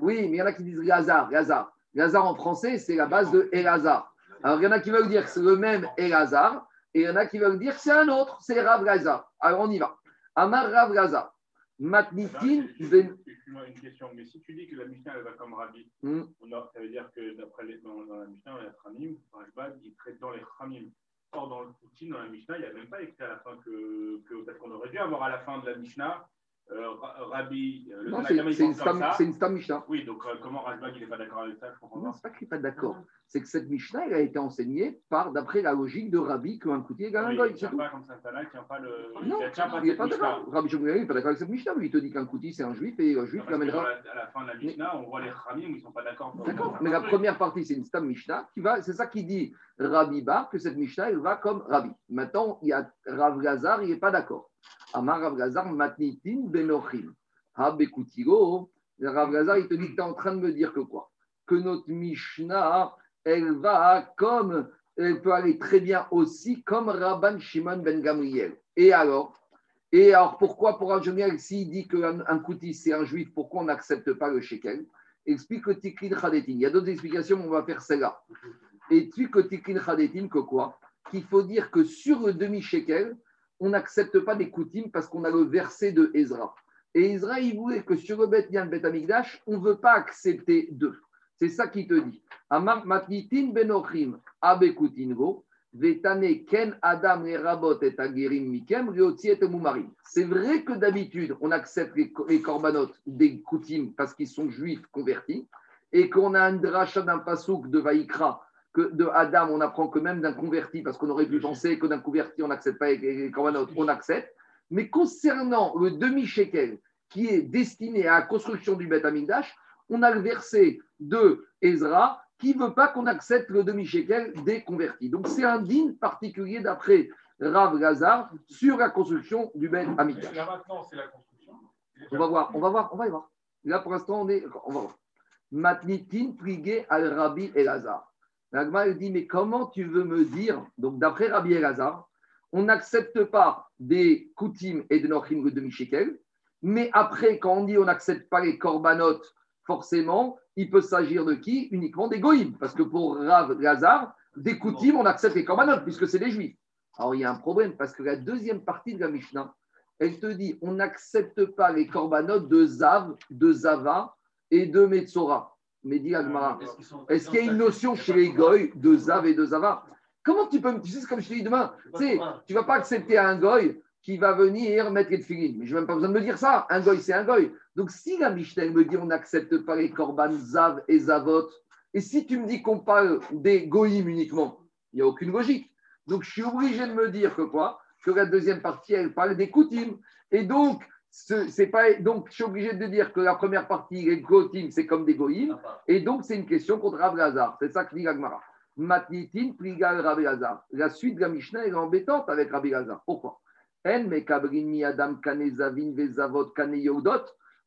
Oui, mais il y en a qui disent Lazare, Lazare. Lazare en français, c'est la base de Elazar. Alors, il y en a qui veulent dire que c'est le même Elazar, et il y en a qui veulent dire que c'est un autre, c'est Rav Lazar. Alors, on y va. Amar Rav Lazar. Matnitin. Ben... Excuse-moi une question, mais si tu dis que la Mishnah elle va comme Rabbi, hmm. ça veut dire que d'après dans, dans, la Mishnah, a Khamim, il traite dans les Khamim. Or, dans le Poutine, dans la Mishnah, il n'y a même pas écrit à la fin que, que parce qu'on aurait dû avoir à la fin de la Mishnah euh, Rabbi. Euh, non, c'est une, une Stam Mishnah. Oui, donc euh, comment Rajbag il n'est pas d'accord avec ça je comprends Non, c'est pas qu'il n'est pas d'accord. C'est que cette Mishnah, elle a été enseignée par, d'après la logique de Rabbi, qu'un coutier égale un goy. Il ne tient pas comme ça, il tient pas le. Non, il n'est pas d'accord. Rabbi Shmuel n'est pas d'accord avec cette Mishnah. Lui, il te dit qu'un coutier, c'est un juif et un juif l'amènera. À la fin de la Mishnah, on voit les Khamim, ils ne sont pas d'accord. D'accord, mais la première partie, c'est une Stam Mishnah. qui va. C'est ça qui dit Rabbi Bar, que cette Mishnah, elle va comme Rabbi. Maintenant, il y a Rav Gazar, il n'est pas d'accord. Amar Rav Gazar, Matnitin Benochim. Habekutigo, Rav Gazar, il te dit que tu es en train de me dire que quoi? Que notre Mishnah, elle va comme, elle peut aller très bien aussi comme Rabban Shimon ben Gamriel. Et alors? Et alors pourquoi pour Rav s'il dit qu'un un kouti c'est un juif, pourquoi on n'accepte pas le shekel? Explique le Tiklin Khadetin. Il y a d'autres explications, on va faire celle-là. Et explique le Tiklin Khadetin que quoi? Qu'il faut dire que sur le demi-shekel, on n'accepte pas des koutim parce qu'on a le verset de Ezra. Et Israël voulait que sur le Bet Yan Bet Amigdash, on ne veut pas accepter deux. C'est ça qui te dit. Matnitin benochim abekutingo, vetane ken adam et rabot et agerim mikem et mumarim. C'est vrai que d'habitude, on accepte les, les corbanotes des koutim parce qu'ils sont juifs convertis et qu'on a un drachat d'un pasouk de Vaïkra que de Adam, on apprend que même d'un converti, parce qu'on aurait pu penser que d'un converti, on n'accepte pas les corbanotes, on accepte. Mais concernant le demi-shekel qui est destiné à la construction du Beth Amikdash, on a le verset de Ezra qui ne veut pas qu'on accepte le demi-shekel des convertis. Donc c'est un digne particulier d'après Rav Gazar sur la construction du Beth Amikdash. Là maintenant, c'est la construction. On va voir, on va voir, on va y voir. Là pour l'instant, on est, on va voir. Matnitin prigué al Rabbi Elazar. L'Agma dit mais comment tu veux me dire donc d'après Rabbi Elazar, on n'accepte pas des Koutim et de Nochim de demi-shekel, mais après, quand on dit on n'accepte pas les corbanotes, forcément, il peut s'agir de qui? Uniquement des goïms. Parce que pour Rav Gazar, des Koutim, on accepte les corbanotes, puisque c'est des juifs. Alors il y a un problème, parce que la deuxième partie de la Mishnah, elle te dit on n'accepte pas les corbanotes de Zav, de Zava et de Metzora. Mais dit Agmara, est-ce qu'il y a une notion chez les goy de Zav et de Zava Comment tu peux me. Tu sais, comme je te dis demain, tu sais, tu ne vas pas accepter un goy qui va venir mettre les filines. Mais je n'ai même pas besoin de me dire ça. Un goy, c'est un goy. Donc, si la Mishnah me dit on n'accepte pas les korban Zav et Zavot, et si tu me dis qu'on parle des goyim uniquement, il n'y a aucune logique. Donc, je suis obligé de me dire que quoi? Que la deuxième partie, elle parle des koutim. Et donc, c'est pas, donc, je suis obligé de dire que la première partie, les koutim, c'est comme des goyim. Et donc, c'est une question contre Rav C'est ça que dit Agmara. Matnitin pligal Rabbi La suite de la Mishnah est embêtante avec Rabbi Lazar. Pourquoi? En mi adam kane zavin vezavot kane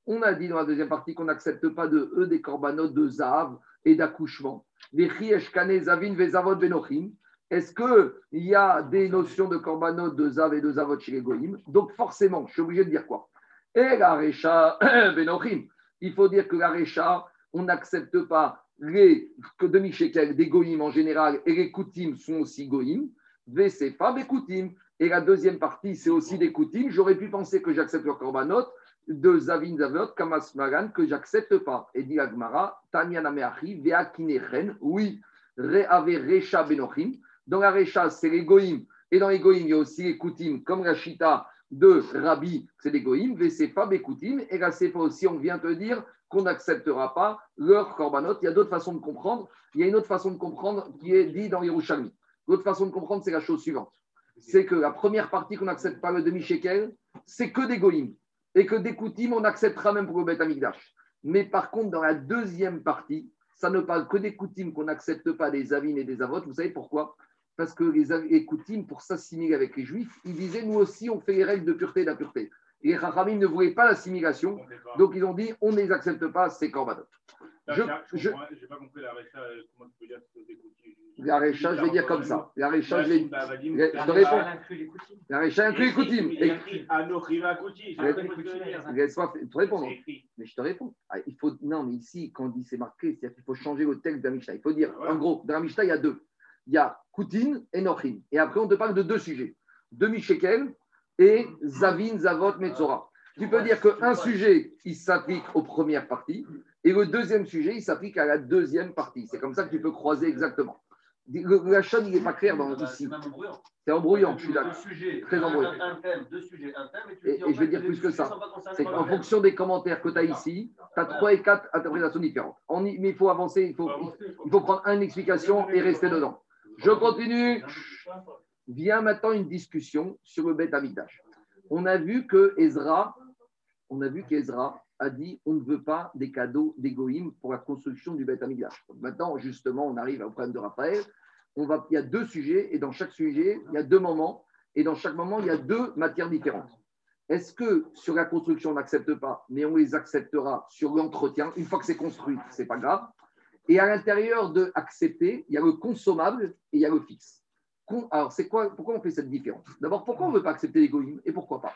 On a dit dans la deuxième partie qu'on n'accepte pas de eux des corbanotes de zav et d'accouchement. Vechiesh kane zavin vezavot benochim. Est-ce qu'il y a des notions de corbanotes de zav et de zavot chez les goïms? Donc forcément, je suis obligé de dire quoi? Et la recha benochim. Il faut dire que la recha, on n'accepte pas les demi-shekel des goïms en général et les koutim sont aussi goïm. V, c'est pas des koutim. Et la deuxième partie, c'est aussi des koutim. J'aurais pu penser que j'accepte le korbanot de Zavin Zavot, Kamas Magan, que j'accepte pas. Et dit Agmara, Tanya Nameachi, Vea Kinechen, oui, Reave Recha Benochim. Dans la Recha, c'est les. Et dans les il y a aussi les koutim, comme la Chita de Rabbi, c'est les goïm. V, c'est pas Bekoutim. Et c'est pas aussi, on vient te dire qu'on n'acceptera pas leur korbanot. Il y a d'autres façons de comprendre. Il y a une autre façon de comprendre qui est dit dans Yerushalmi. L'autre façon de comprendre, c'est la chose suivante. C'est que la première partie qu'on n'accepte pas le demi-shekel, c'est que des goïms. Et que des koutim, on acceptera même pour le Beth Amikdash. Mais par contre, dans la deuxième partie, ça ne parle que des koutim qu'on n'accepte pas des avines et des avotes. Vous savez pourquoi? Parce que les, koutim, pour s'assimiler avec les juifs, ils disaient nous aussi, on fait les règles de pureté et d'impureté. Et les ne voulaient pas l'assimilation. Donc ils ont dit on ne les accepte pas, ces corbanotes. Je n'ai pas compris la récha, comment tu peux dire La récha, je vais dire comme ça. La récha, je vais dire. Je te réponds. La récha inclut les coutumes. Laisse-moi te répondre. Mais je te réponds. Ah, il faut, non, mais ici, quand on dit c'est marqué, c'est-à-dire qu'il faut changer le texte d'Amishta. Il faut dire, en gros, dans il y a deux. Il y a Koutine et Nochim. Et après, on te parle de deux sujets. Demi-shekel et Zavin, Zavot, Metzora. Tu peux dire qu'un sujet, il s'applique aux premières parties, et le deuxième sujet, il s'applique à la deuxième partie. C'est comme ça que tu peux croiser exactement. la chaîne, il n'est pas clair dans, ici. C'est embrouillant, je suis d'accord. Très embrouillant. Un, thème, deux sujets, un thème. Et, et, je vais dire plus que ça. C'est qu'en fonction des commentaires que tu as ici, tu as trois et quatre interprétations différentes. mais il faut avancer, il faut, il faut prendre une explication et rester dedans. Je continue. Vient maintenant une discussion sur le Beth. On a vu que Ezra, on a vu qu'Ezra a dit on ne veut pas des cadeaux d'égoïme pour la construction du Beth. Maintenant, justement, on arrive au problème de Raphaël on va, il y a deux sujets, et dans chaque sujet, il y a deux moments, et dans chaque moment, il y a deux matières différentes. Est-ce que sur la construction, on n'accepte pas, mais on les acceptera sur l'entretien? Une fois que c'est construit, ce n'est pas grave. Et à l'intérieur de accepter, il y a le consommable et il y a le fixe. Alors, c'est quoi Pourquoi on fait cette différence? D'abord, pourquoi on ne veut pas accepter l'égoïme et pourquoi pas?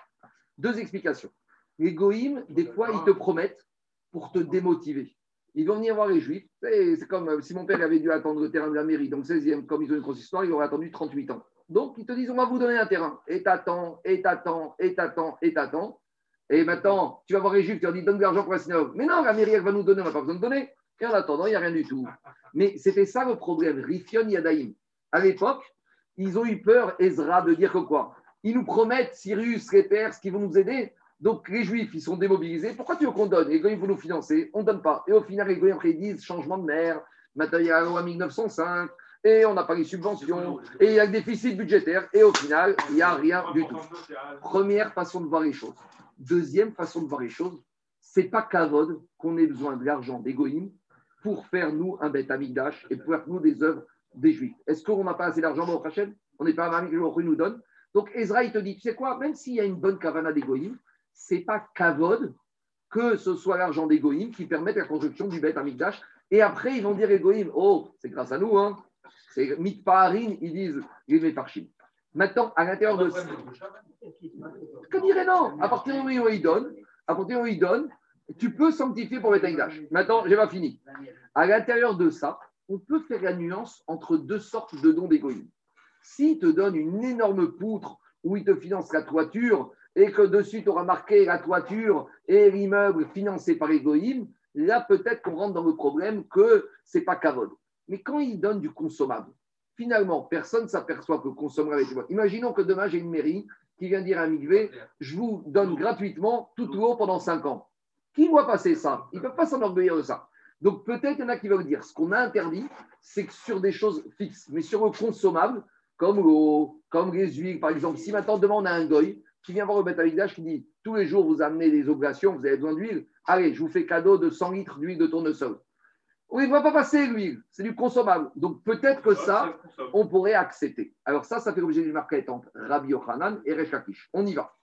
Deux explications. L'égoïme, des fois, ils te promettent pour te démotiver. Ils vont venir voir les Juifs. C'est comme euh, si mon père avait dû attendre le terrain de la mairie, donc 16e, comme ils ont une grosse histoire, il aurait attendu 38 ans. Donc, ils te disent, on va vous donner un terrain. Et t'attends, et t'attends, et t'attends, et t'attends. Et maintenant, tu vas voir les Juifs, tu leur dis, donne de l'argent pour la synagogue. Mais non, la mairie, elle va nous donner, on n'a pas besoin de donner. Et en attendant, il n'y a rien du tout. Mais c'était ça le problème. Rifion Yadaïm. À l'époque, ils ont eu peur, Ezra, de dire que quoi? Ils nous promettent, Cyrus, les Perses, qui vont nous aider. Donc les Juifs, ils sont démobilisés. Pourquoi tu veux qu'on donne? Et ils vont nous financer. On ne donne pas. Et au final, les Goyim, après, ils disent changement de a la loi 1905. Et on n'a pas les subventions. Et il y a le déficit budgétaire. Et au final, il n'y a rien du tout. Première façon de voir les choses. Deuxième façon de voir les choses, c'est pas Kavod qu'on ait besoin de l'argent des Goïms pour faire nous un bête amigdash et pour faire nous des œuvres des Juifs. Est-ce qu'on n'a pas assez d'argent dans le On n'est pas un que nous donne. Donc Ezra, il te dit, tu sais quoi, même s'il y a une bonne kavana des Goïms, c'est pas Kavod que ce soit l'argent d'Egoïm qui permette la construction du Beth Amikdash. Et après, ils vont dire Egoïm, oh, c'est grâce à nous, hein. C'est Mitpaharin, ils disent les Parchim. Maintenant, à l'intérieur de. Que dirait non À partir du moment où il donne, à partir où il donne, tu peux sanctifier pour Beth Amikdash. Maintenant, j'ai pas fini. À l'intérieur de ça, on peut faire la nuance entre deux sortes de dons d'Egoïm. S'il te donne une énorme poutre où il te finance la toiture, et que dessus tu auras marqué la toiture et l'immeuble financé par Egoïm, là peut-être qu'on rentre dans le problème que c'est pas Kavod. Mais quand il donne du consommable, finalement, personne ne s'aperçoit que consommera avec toi. Imaginons que demain j'ai une mairie qui vient dire à Migvé, je vous donne gratuitement tout haut pendant 5 ans. Qui doit passer ça? Ils ne peuvent pas s'enorgueillir de ça. Donc peut-être il y en a qui veulent dire, ce qu'on a interdit, c'est que sur des choses fixes, mais sur le consommable, comme l'eau, comme les huiles, par exemple, si maintenant demain on a un goy qui vient voir le Beth qui dit tous les jours vous amenez des oblations, vous avez besoin d'huile, allez, je vous fais cadeau de 100 litres d'huile de tournesol. Oui, il ne va pas passer l'huile, c'est du consommable. Donc peut-être que ça, on pourrait accepter. Alors ça, ça fait l'objet d'une marquette entre Rabbi Yochanan et Rechakish. On y va.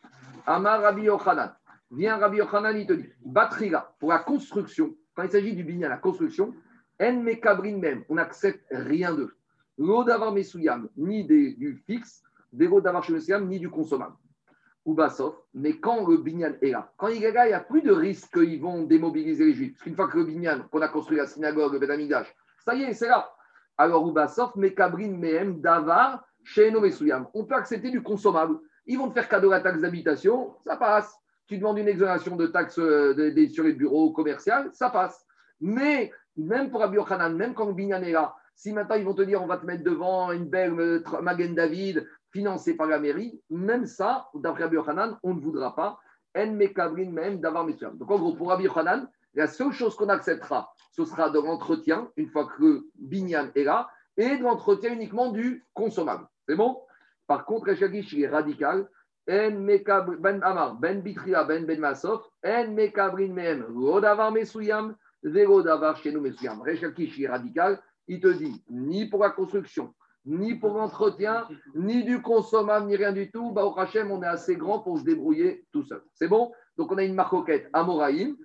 Amar Rabbi Yochanan. Viens Rabbi Yochanan, il te dit Batriga, pour la construction, quand il s'agit du bignan, la construction, En Mekabrin même, on n'accepte rien d'eux. L'eau d'avoir Mesuyam, ni du fixe, des l'eau d'avoir ni du consommable ou mais quand le Binyan est là, quand il est là, il n'y a plus de risque qu'ils vont démobiliser les Juifs. Parce qu'une fois que le Binyan, qu'on a construit la synagogue, le Bédamigdash, ça y est, c'est là. Alors, Ubasof, Mekabrin, Mehem, Davar, chez Mesuyam. On peut accepter du consommable. Ils vont te faire cadeau la taxe d'habitation, ça passe. Tu demandes une exonération de taxes euh, sur les bureaux commerciaux, ça passe. Mais même pour Abi même quand Binyan est là, si maintenant ils vont te dire on va te mettre devant une belle euh, Magen David financé par la mairie, même ça, d'après Rabbi Yochanan, on ne voudra pas. En mekabrin même d'avoir mes Donc en gros, pour Rabbi Yochanan, la seule chose qu'on acceptera, ce sera de l'entretien, une fois que Binyan est là, et de l'entretien uniquement du consommable. C'est bon? Par contre, Rechagish, il est radical. En mekabrin, ben amar, ben bitria, ben ben masof, en mekabrin même, rodavar mesuyam, zéro davar chez nous mesuyam. Est radical. Il te dit, ni pour la construction, ni pour l'entretien, ni du consommable, ni rien du tout. Bah, au Hachem, on est assez grand pour se débrouiller tout seul. C'est bon? Donc, on a une marquette Amoraïm.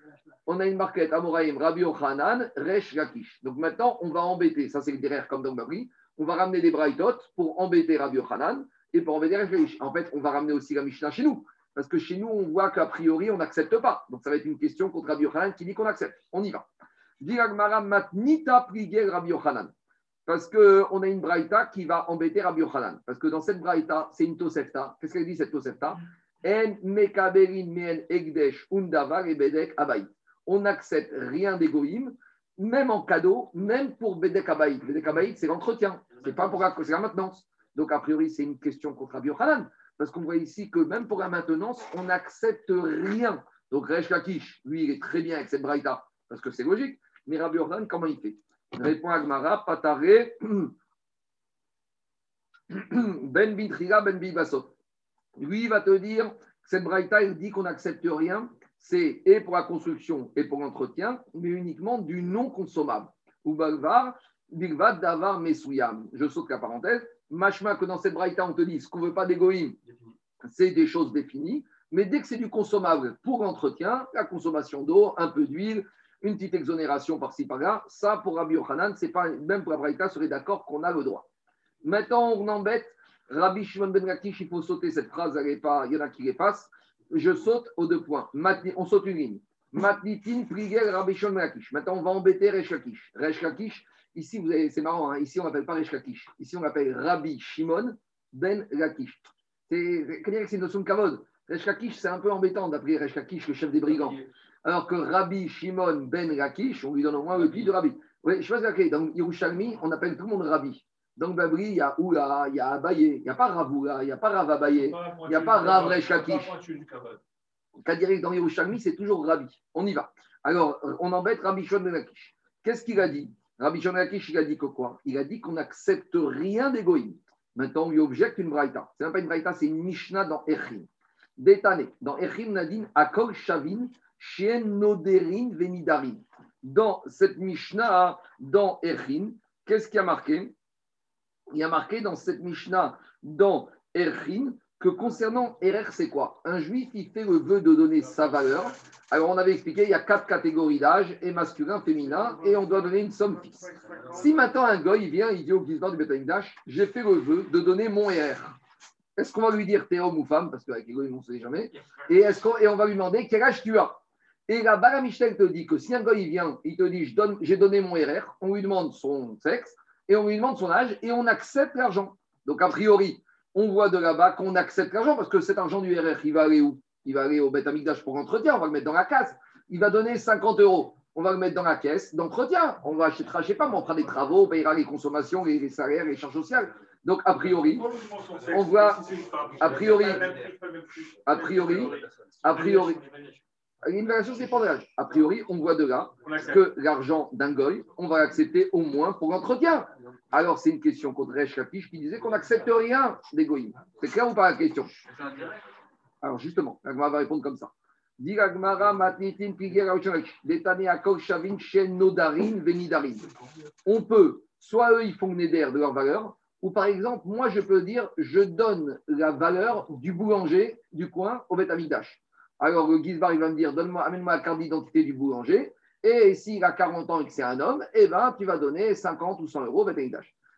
On a une marquette Amoraïm, Rabbi Ochanan, Resh Lakish. Donc, maintenant, on va embêter, ça c'est derrière comme dans Babri, on va ramener des braïtot pour embêter Rabbi Ochanan et pour embêter Resh Lakish. En fait, on va ramener aussi la Mishnah chez nous. Parce que chez nous, on voit qu'a priori, on n'accepte pas. Donc, ça va être une question contre Rabbi Ochanan qui dit qu'on accepte. On y va. Parce qu'on a une braïta qui va embêter Rabbi Yochanan. Parce que dans cette braïta, c'est une tosefta. Qu'est-ce qu'elle dit cette tosefta? En. On n'accepte rien d'égoïme, même en cadeau, même pour bedek abayit. Bedek abayit, c'est l'entretien. C'est pas pour la, la maintenance. Donc, a priori, c'est une question contre Rabbi Yochanan. Parce qu'on voit ici que même pour la maintenance, on n'accepte rien. Donc, Resh Lakish, lui, il est très bien avec cette braïta, parce que c'est logique. Mais Rabbi Yochanan, comment il fait? Répond à Gmara, Patare, Ben Bintriga, Ben Bibasot. Lui, il va te dire, cette braïta, il dit qu'on n'accepte rien, c'est et pour la construction et pour l'entretien, mais uniquement du non consommable. Ou Balvar, Bilvad Davar Mesouyam. Je saute la parenthèse. Machma que dans cette braïta, on te dit ce qu'on veut pas d'égoïme, c'est des choses définies. Mais dès que c'est du consommable pour l'entretien, la consommation d'eau, un peu d'huile, une petite exonération par-ci par-là, ça pour Rabbi Yochanan, c'est pas même pour la braïta serait d'accord qu'on a le droit. Maintenant, on embête. Rabbi Shimon ben Lakish, il faut sauter cette phrase, il y en a qui les passent. Je saute aux deux points. on saute une ligne. Matnitin, Prigel, Rabbi Shimon ben Lakish. Maintenant, on va embêter Resh Lakish. Resh Lakish, Ici, c'est marrant, hein. ici on n'appelle pas Resh Lakish. Ici on l'appelle Rabbi Shimon ben Lakish. C'est une notion de kavod? Resh Lakish, c'est un peu embêtant d'appeler Resh Lakish le chef des brigands. Alors que Rabbi Shimon ben Lakish, on lui donne au moins le titre de Rabbi. Oui, je sais pas Dans Yerushalmi, on appelle tout le monde Rabbi. Dans Babri, il y a Oula, il y a Abaye, il n'y a pas Ravoula, il n'y a pas Rav Abaye, il n'y a pas Rav Lakish. Dans Yerushalmi, c'est toujours Rabbi. On y va. Alors, on embête Rabbi Shimon ben Lakish. Qu'est-ce qu'il a dit? Rabbi Shonrakish, il a dit quoi? Il a dit qu'on n'accepte rien d'égoïme. Maintenant, on lui objecte une braïta. Ce n'est pas une braïta, c'est une Mishnah dans Echim. Détané. Dans Echim, Nadine, Akol Shavin, Shien Noderin Venidarin. Dans cette Mishnah, dans Echim, qu'est-ce qui a marqué? Il a marqué dans cette Mishnah, dans Echim, que concernant RR, c'est quoi? Un juif, il fait le vœu de donner sa valeur. Alors, on avait expliqué, il y a quatre catégories d'âge, et masculin, féminin, et on doit donner une somme fixe. Si maintenant un goy il vient, il dit au guisement du d'âge, j'ai fait le vœu de donner mon RR. Est-ce qu'on va lui dire t'es homme ou femme? Parce qu'avec les goy, on ne sait jamais. Et, est qu'on, et on va lui demander quel âge tu as? Et la Bara Michel te dit que si un goy il vient, il te dit j'ai donné mon RR, on lui demande son sexe, et on lui demande son âge, et on accepte l'argent. Donc, a priori, on voit de là-bas qu'on accepte l'argent parce que cet argent du RR, il va aller où? Il va aller au Beth Amikdash pour entretien, on va le mettre dans la casse. Il va donner 50 euros, on va le mettre dans la caisse d'entretien. On va acheter, je ne sais pas, mais on fera des travaux, on payera les consommations, les, salaires, les charges sociales. Donc, a priori, on voit, a priori, a priori, a priori, une variation, c'est pas de l'âge. A priori, on voit de là que l'argent d'un goy, on va l'accepter au moins pour l'entretien. Alors, c'est une question contre Kapish qui disait qu'on n'accepte rien des. C'est clair ou pas la question? Alors, justement, l'agma va répondre comme ça. On peut, soit eux, ils font neder de leur valeur, ou par exemple, moi, je peux dire, je donne la valeur du boulanger du coin au Beth alors, le il va me dire donne-moi, amène-moi la carte d'identité du boulanger. Et s'il a 40 ans et que c'est un homme, eh ben, tu vas donner 50 ou 100 euros au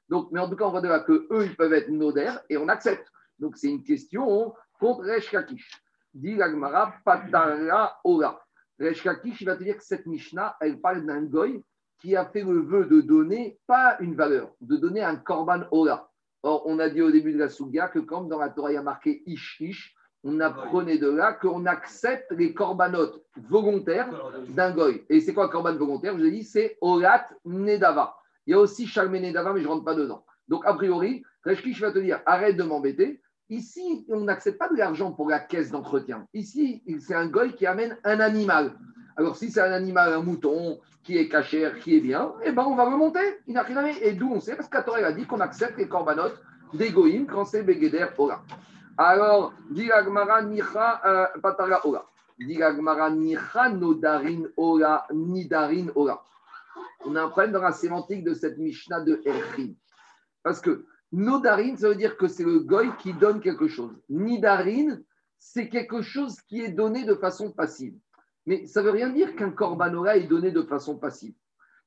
Donc, mais en tout cas, on voit de là qu'eux, ils peuvent être nodaires et on accepte. Donc, c'est une question contre Resh Kakish. Dit l'Agmara, Patara Ola. Resh Kakish, il va te dire que cette Mishnah, elle parle d'un goy qui a fait le vœu de donner, pas une valeur, de donner un korban Ola. Or, on a dit au début de la Souga que comme dans la Torah, il y a marqué Ish, on apprenait de là qu'on accepte les corbanotes volontaires d'un goy. Et c'est quoi corban volontaire Je vous ai dit, c'est Olat Nedava. Il y a aussi Shalme Nedava, mais je ne rentre pas dedans. Donc, a priori, Reshkish va te dire arrête de m'embêter. Ici, on n'accepte pas de l'argent pour la caisse d'entretien. Ici, c'est un goy qui amène un animal. Alors, si c'est un animal, un mouton, qui est cachère, qui est bien, eh ben, on va remonter. Il n'a rien Et d'où on sait Parce qu'Atorel a dit qu'on accepte les corbanotes des goïms quand c'est Begeder Ola. Alors, dit Agmara Nicha euh, Patara Ola. Dit Agmara Nicha Nodarin Nidarin. On a un problème dans la sémantique de cette Mishnah de Erchim. Parce que Nodarin, ça veut dire que c'est le goy qui donne quelque chose. Nidarin, c'est quelque chose qui est donné de façon passive. Mais ça ne veut rien dire qu'un korbanora est donné de façon passive.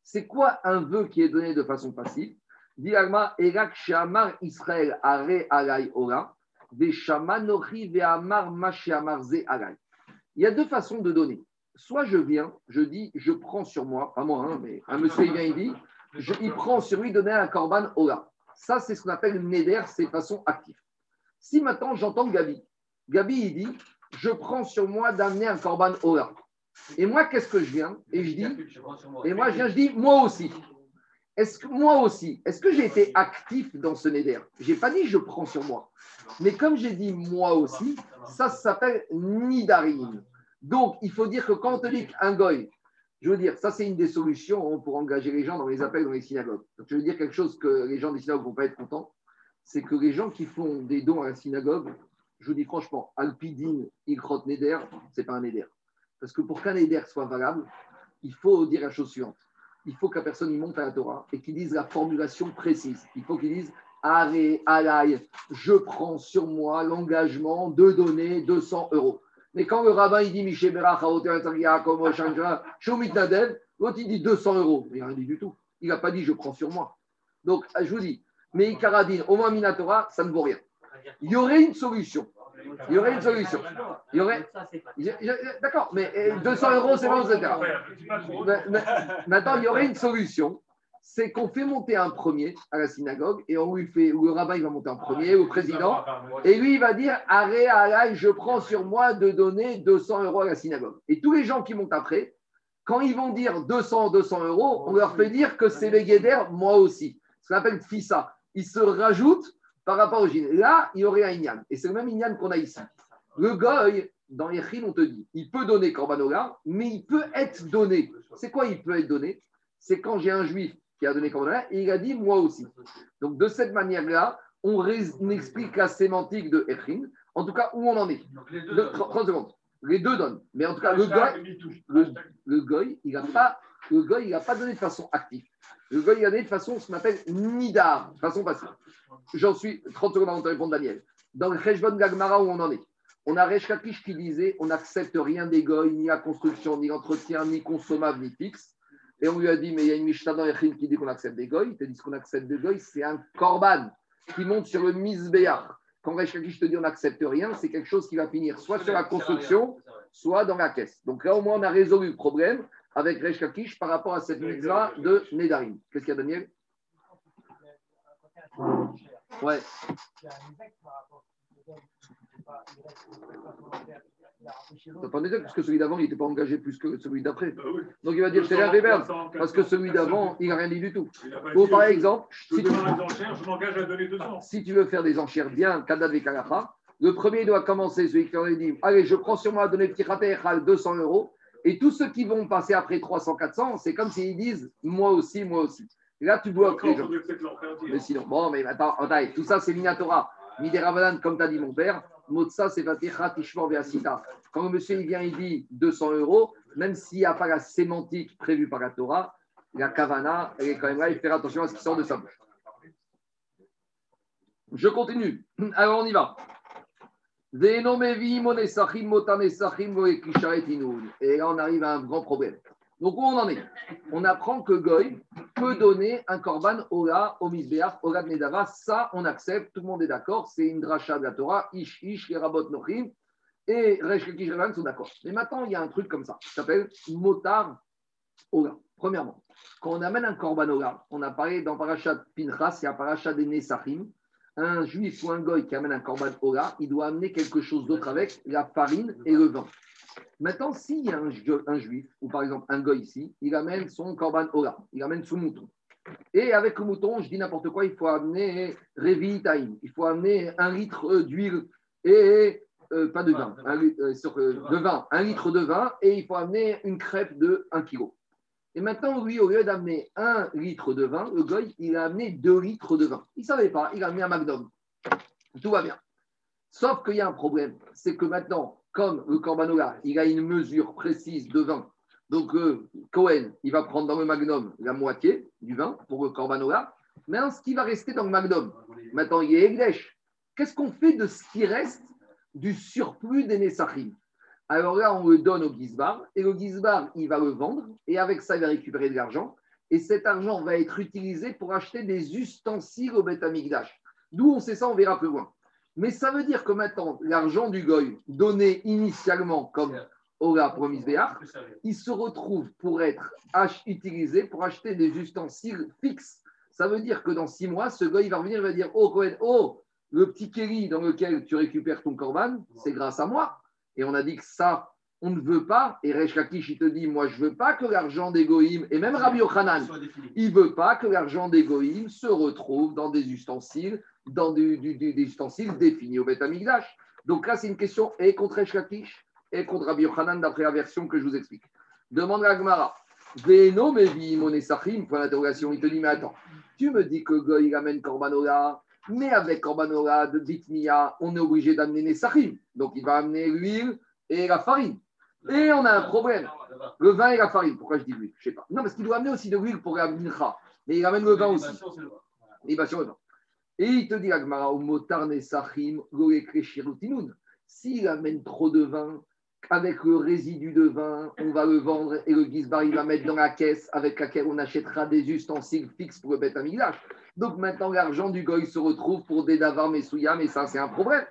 C'est quoi un vœu qui est donné de façon passive? Dit Agmara, Erak Shamar Israël Are Alay Ola. Il y a deux façons de donner. Soit je viens, je dis, je prends sur moi, pas moi, hein, mais un monsieur il vient, il dit, il prend sur lui donner un korban ola. Ça, c'est ce qu'on appelle neder, c'est façon active. Si maintenant j'entends Gabi, Gabi il dit, je prends sur moi d'amener un korban ola. Et moi, qu'est-ce que je viens? Et je dis, et moi je viens, je dis, moi aussi. Est-ce que moi aussi, est-ce que j'ai été actif dans ce neder? J'ai pas dit je prends sur moi. Mais comme j'ai dit moi aussi, ça s'appelle nidarim. Donc, il faut dire que quand on te dit qu'un goy, je veux dire, ça c'est une des solutions pour engager les gens dans les appels dans les synagogues. Je veux dire quelque chose que les gens des synagogues ne vont pas être contents, c'est que les gens qui font des dons à la synagogue, je vous dis franchement, Alpidine, Ikrot Neder, ce n'est pas un Neder. Parce que pour qu'un Neder soit valable, il faut dire la chose suivante il faut que la personne y monte à la Torah et qu'il dise la formulation précise. Il faut qu'il dise Aré, Alaï, je prends sur moi l'engagement de donner 200 euros. Mais quand le rabbin il dit Nadev, l'autre il dit 200 euros. Il n'a rien dit du tout. Il n'a pas dit je prends sur moi. Donc, je vous dis, mais Ikaradine, au moins Minatora, ça ne vaut rien. Il y aurait une solution. Il y aurait une solution. Il y aurait. D'accord, mais 200 euh, euros, c'est bon, etc. Maintenant, il y aurait une solution. C'est qu'on fait monter un premier à la synagogue et on lui fait, ou le rabbin va monter en premier, au président, et lui il va dire Arrêt, arrêt, je prends sur moi de donner 200 euros à la synagogue. Et tous les gens qui montent après, quand ils vont dire 200, 200 euros, on leur fait dire que c'est les guédères, moi aussi. Ce qu'on appelle FISA. Ils se rajoutent par rapport au Jin. Là, il y aurait un Inyan. Et c'est le même Inyan qu'on a ici. Le Goy, dans les on te dit, il peut donner Corbanola, mais il peut être donné. C'est quoi il peut être donné? C'est quand j'ai un juif qui a donné Corbanola et il a dit moi aussi. Donc de cette manière-là, on, explique la sémantique de Echrin. En tout cas, où on en est. les deux 30 secondes. Les deux donnent. Mais en tout cas, le Goy, le, Goy, il n'a pas, le Goy, il pas donné de façon active. Le Goy, il a donné de façon, ce qu'on appelle Nidar, de façon passive. J'en suis 30 secondes avant de répondre, Daniel. Dans le Rejbon Gagmara, où on en est On a Reshkakish qui disait on n'accepte rien des goy, ni la construction, ni l'entretien, ni consommable, ni fixe. Et on lui a dit mais il y a une Mishnah dans Echin qui dit qu'on accepte des goy. Il dit ce qu'on accepte des goy, c'est un korban qui monte sur le misbéach. Quand Reshkakish te dit on n'accepte rien, c'est quelque chose qui va finir soit sur la construction, soit dans la caisse. Donc là, au moins, on a résolu le problème avec Reshkakish par rapport à cette mitzvah de Nedarim. Qu'est-ce qu'il y a, Daniel Ouais. Attendez, parce que celui d'avant, il n'était pas engagé plus que celui d'après. Bah Donc il va dire c'est la réverse, parce que celui d'avant, il n'a rien dit du tout. Ou par exemple, si tu, si tu veux faire des enchères bien, le premier doit commencer, celui qui aurait dit Allez, je prends sur moi à donner petit à 200 euros. Et tous ceux qui vont passer après 300, 400, c'est comme s'ils disent Moi aussi, moi aussi. Et là, tu bloques les gens. Mais sinon, bon, mais attends, attends tout ça, c'est Minatora. Midera comme tu as dit mon père, Motsa, c'est Vaticha Tishmor Veasita. Quand le monsieur il vient, il dit 200 euros, même s'il n'y a pas la sémantique prévue par la Torah, la Kavana, elle est quand même là, il fait attention à ce qui sort de sa bouche. Je continue. Alors, on y va. Et là, on arrive à un grand problème. Donc, où on en est? On apprend que Goy peut donner un korban Ola, au Misbeach, Ola Nedava. Ça, on accepte, tout le monde est d'accord. C'est une dracha de la Torah, Ish, Ish, les Nochim. Et Resh sont d'accord. Mais maintenant, il y a un truc comme ça, qui s'appelle Motar Ola. Premièrement, quand on amène un korban Ola, on a parlé dans Parashat Pinchas et à Parashat des Nesachim, un juif ou un goy qui amène un korban Ola, il doit amener quelque chose d'autre avec la farine et le vin. Maintenant, s'il y a un, juif, ou par exemple un gars ici, il amène son korban ola, il amène son mouton. Et avec le mouton, je dis n'importe quoi, il faut amener Revi il faut amener un litre d'huile et euh, pas de vin, un, euh, euh, de vin, un litre de vin, et il faut amener une crêpe de 1 kg. Et maintenant, lui, au lieu d'amener un litre de vin, le goy, il a amené 2 litres de vin. Il ne savait pas, il a amené un magnum. Tout va bien. Sauf qu'il y a un problème, c'est que maintenant, comme le Corbanola, il a une mesure précise de vin. Donc, euh, Cohen, il va prendre dans le magnum la moitié du vin pour le Corbanola. Maintenant, ce qui va rester dans le magnum, maintenant, il est Egdesh. Qu'est-ce qu'on fait de ce qui reste du surplus des Nessachim Alors là, on le donne au Gizbar, et le Gizbar, il va le vendre, et avec ça, il va récupérer de l'argent. Et cet argent va être utilisé pour acheter des ustensiles au Beth Amikdash. D'où on sait ça, on verra plus loin. Mais ça veut dire que maintenant, l'argent du goy donné initialement comme Ora promis il se retrouve pour être utilisé pour acheter des ustensiles fixes. Ça veut dire que dans six mois, ce goy va revenir et va dire Oh, oh, le petit Kelly dans lequel tu récupères ton corban, c'est grâce à moi. Et on a dit que ça, on ne veut pas, et Resh Lakish, il te dit, moi je ne veux pas que l'argent des Goïm, et même Rabbi Yochanan, il ne veut pas que l'argent des Goïm se retrouve dans des ustensiles, dans des ustensiles définis au Beth Amikdash. Donc là, c'est une question et contre Resh Lakish et contre Rabbi Yochanan, d'après la version que je vous explique. Demande à Gmara. Veno mevi monesachim, point d'interrogation. Il te dit, mais attends, tu me dis que Goï amène Korbanola, mais avec Korbanola de Bitmia, on est obligé d'amener Nesachim. Donc il va amener l'huile et la farine. Et on a un problème. Le vin et la farine. Pourquoi je dis l'huile? Je ne sais pas. Non, parce qu'il doit amener aussi de l'huile pour la mincha. Mais il amène le vin aussi. Libation, le vin. Et il te dit, Agmara, au motar nesachim, S'il amène trop de vin, avec le résidu de vin, on va le vendre et le gizbar, il va mettre dans la caisse avec laquelle on achètera des ustensiles fixes pour le bête amigdash. Donc maintenant, l'argent du goy se retrouve pour des davar mesuyam et ça, c'est un problème.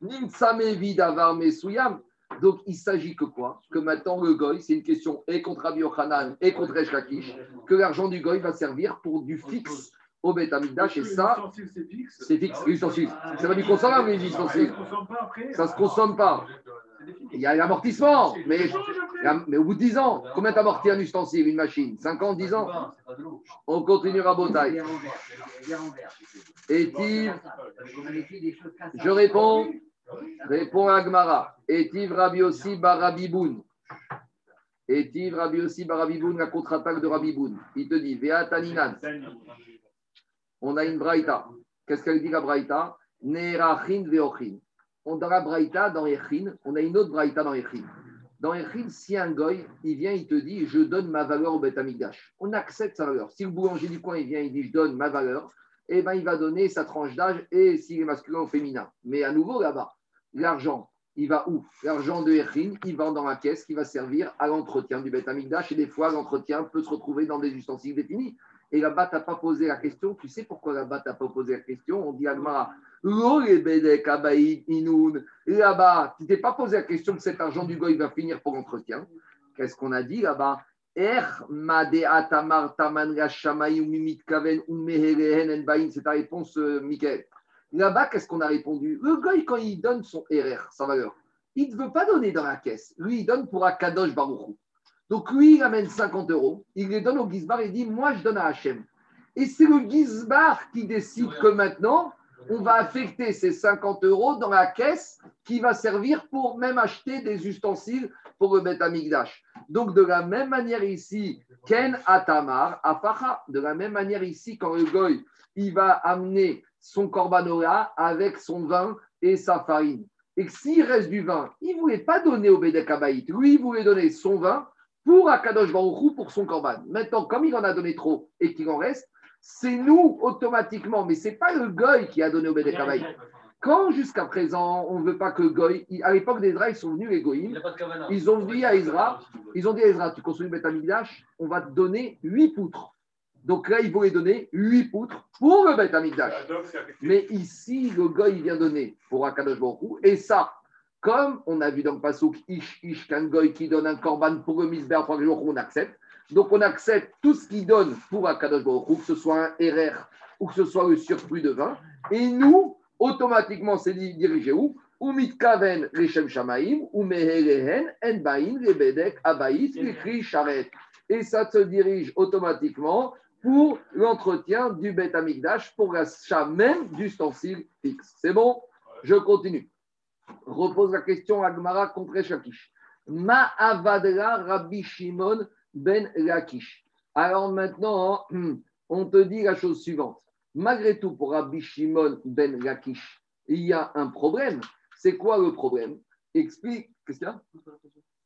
Nimsamevi davar mesuyam. Donc, il s'agit que quoi? Que maintenant, le goy, c'est une question et contre Rabbi Yochanan et contre Eshkakish, que l'argent du goy va servir pour du fixe au Beth. Et ça, c'est fixe. L'ustensile. Ça va du consommable, les ustensiles. Ça ne se consomme pas. Il y a l'amortissement, mais, mais au bout de 10 ans, combien t'amortis un ustensile, une machine? 5 ans, 10 ans On continuera Botaï. Et je réponds, réponds à Gmara. Etiv Rabbi aussi Barabiboun. Etiv Rabbi aussi Barabiboun, la contre-attaque de Rabiboun. Il te dit, Vea Taninan. On a une braïta. Qu'est-ce qu'elle dit la braïta? Nerachin Veochin dans la Braïta, dans Echin, on a une autre Braïta dans Echin. Dans Echin, si un goy, il vient, il te dit, je donne ma valeur au Beth on accepte sa valeur. Si le boulanger du coin, il vient, il dit, je donne ma valeur, eh ben, il va donner sa tranche d'âge et s'il est masculin ou féminin. Mais à nouveau, là-bas, l'argent, il va où? L'argent de Echin, il va dans la caisse qui va servir à l'entretien du Beth Et des fois, l'entretien peut se retrouver dans des ustensiles définis. Et là-bas, tu n'as pas posé la question. Tu sais pourquoi là-bas, tu n'as pas posé la question? On dit Agmara, Là-bas, tu t'es pas posé la question que cet argent du goy va finir pour l'entretien. Qu'est-ce qu'on a dit là-bas? Er c'est ta réponse, euh, Michael. Là-bas, qu'est-ce qu'on a répondu? Le goy, quand il donne son RR, sa valeur, il ne veut pas donner dans la caisse. Lui, il donne pour Akadosh Baruchou. Donc, lui, il amène 50 euros. Il les donne au Gizbar et dit Moi, je donne à Hachem. Et c'est le Gizbar qui décide que maintenant, on va affecter ces 50 euros dans la caisse qui va servir pour même acheter des ustensiles pour le Beth Amigdash. Donc, de la même manière ici, Ken Atamar, Afacha, de la même manière ici, quand le Goy, il va amener son corbanola avec son vin et sa farine. Et s'il reste du vin, il ne voulait pas donner au Bedek Abaït. Lui, il voulait donner son vin pour Akadosh Baruchou pour son corban. Maintenant, comme il en a donné trop et qu'il en reste, c'est nous automatiquement, mais ce n'est pas le Goy qui a donné au Bédé Quand jusqu'à présent, on ne veut pas que Goy, à l'époque d'Ezra, ils sont venus les Goïm, ils ont dit à Ezra, ils ont dit à Ezra, tu construis le Betamigdash, on va te donner huit poutres. Donc là, ils voulaient donner huit poutres pour le Betamigdash. Mais ici, le Goy vient donner pour Akadosh Baruch et ça, comme on a vu dans le Passouk, Ish, Ish, qu'un Goy qui donne un korban pour le Misber, trois on accepte. Donc on accepte tout ce qu'il donne pour Akadosh Baruch que ce soit un RR ou que ce soit le surplus de vin. Et nous, automatiquement, c'est dirigé où? Ou mitkaven rechem shamaim, ou meherehen en bain lebedek abaït l'écrit charet. Et ça se dirige automatiquement pour l'entretien du Bet Amigdash, pour l'achat même d'ustensiles fixe. C'est bon? Je continue. Repose la question à Gmara contre Shakish. Ma avadra Rabbi Shimon ben Lakish. Alors maintenant, on te dit la chose suivante. Malgré tout, pour Rabbi Shimon ben Lakish, il y a un problème. C'est quoi le problème? Explique. Qu'est-ce qu'il y a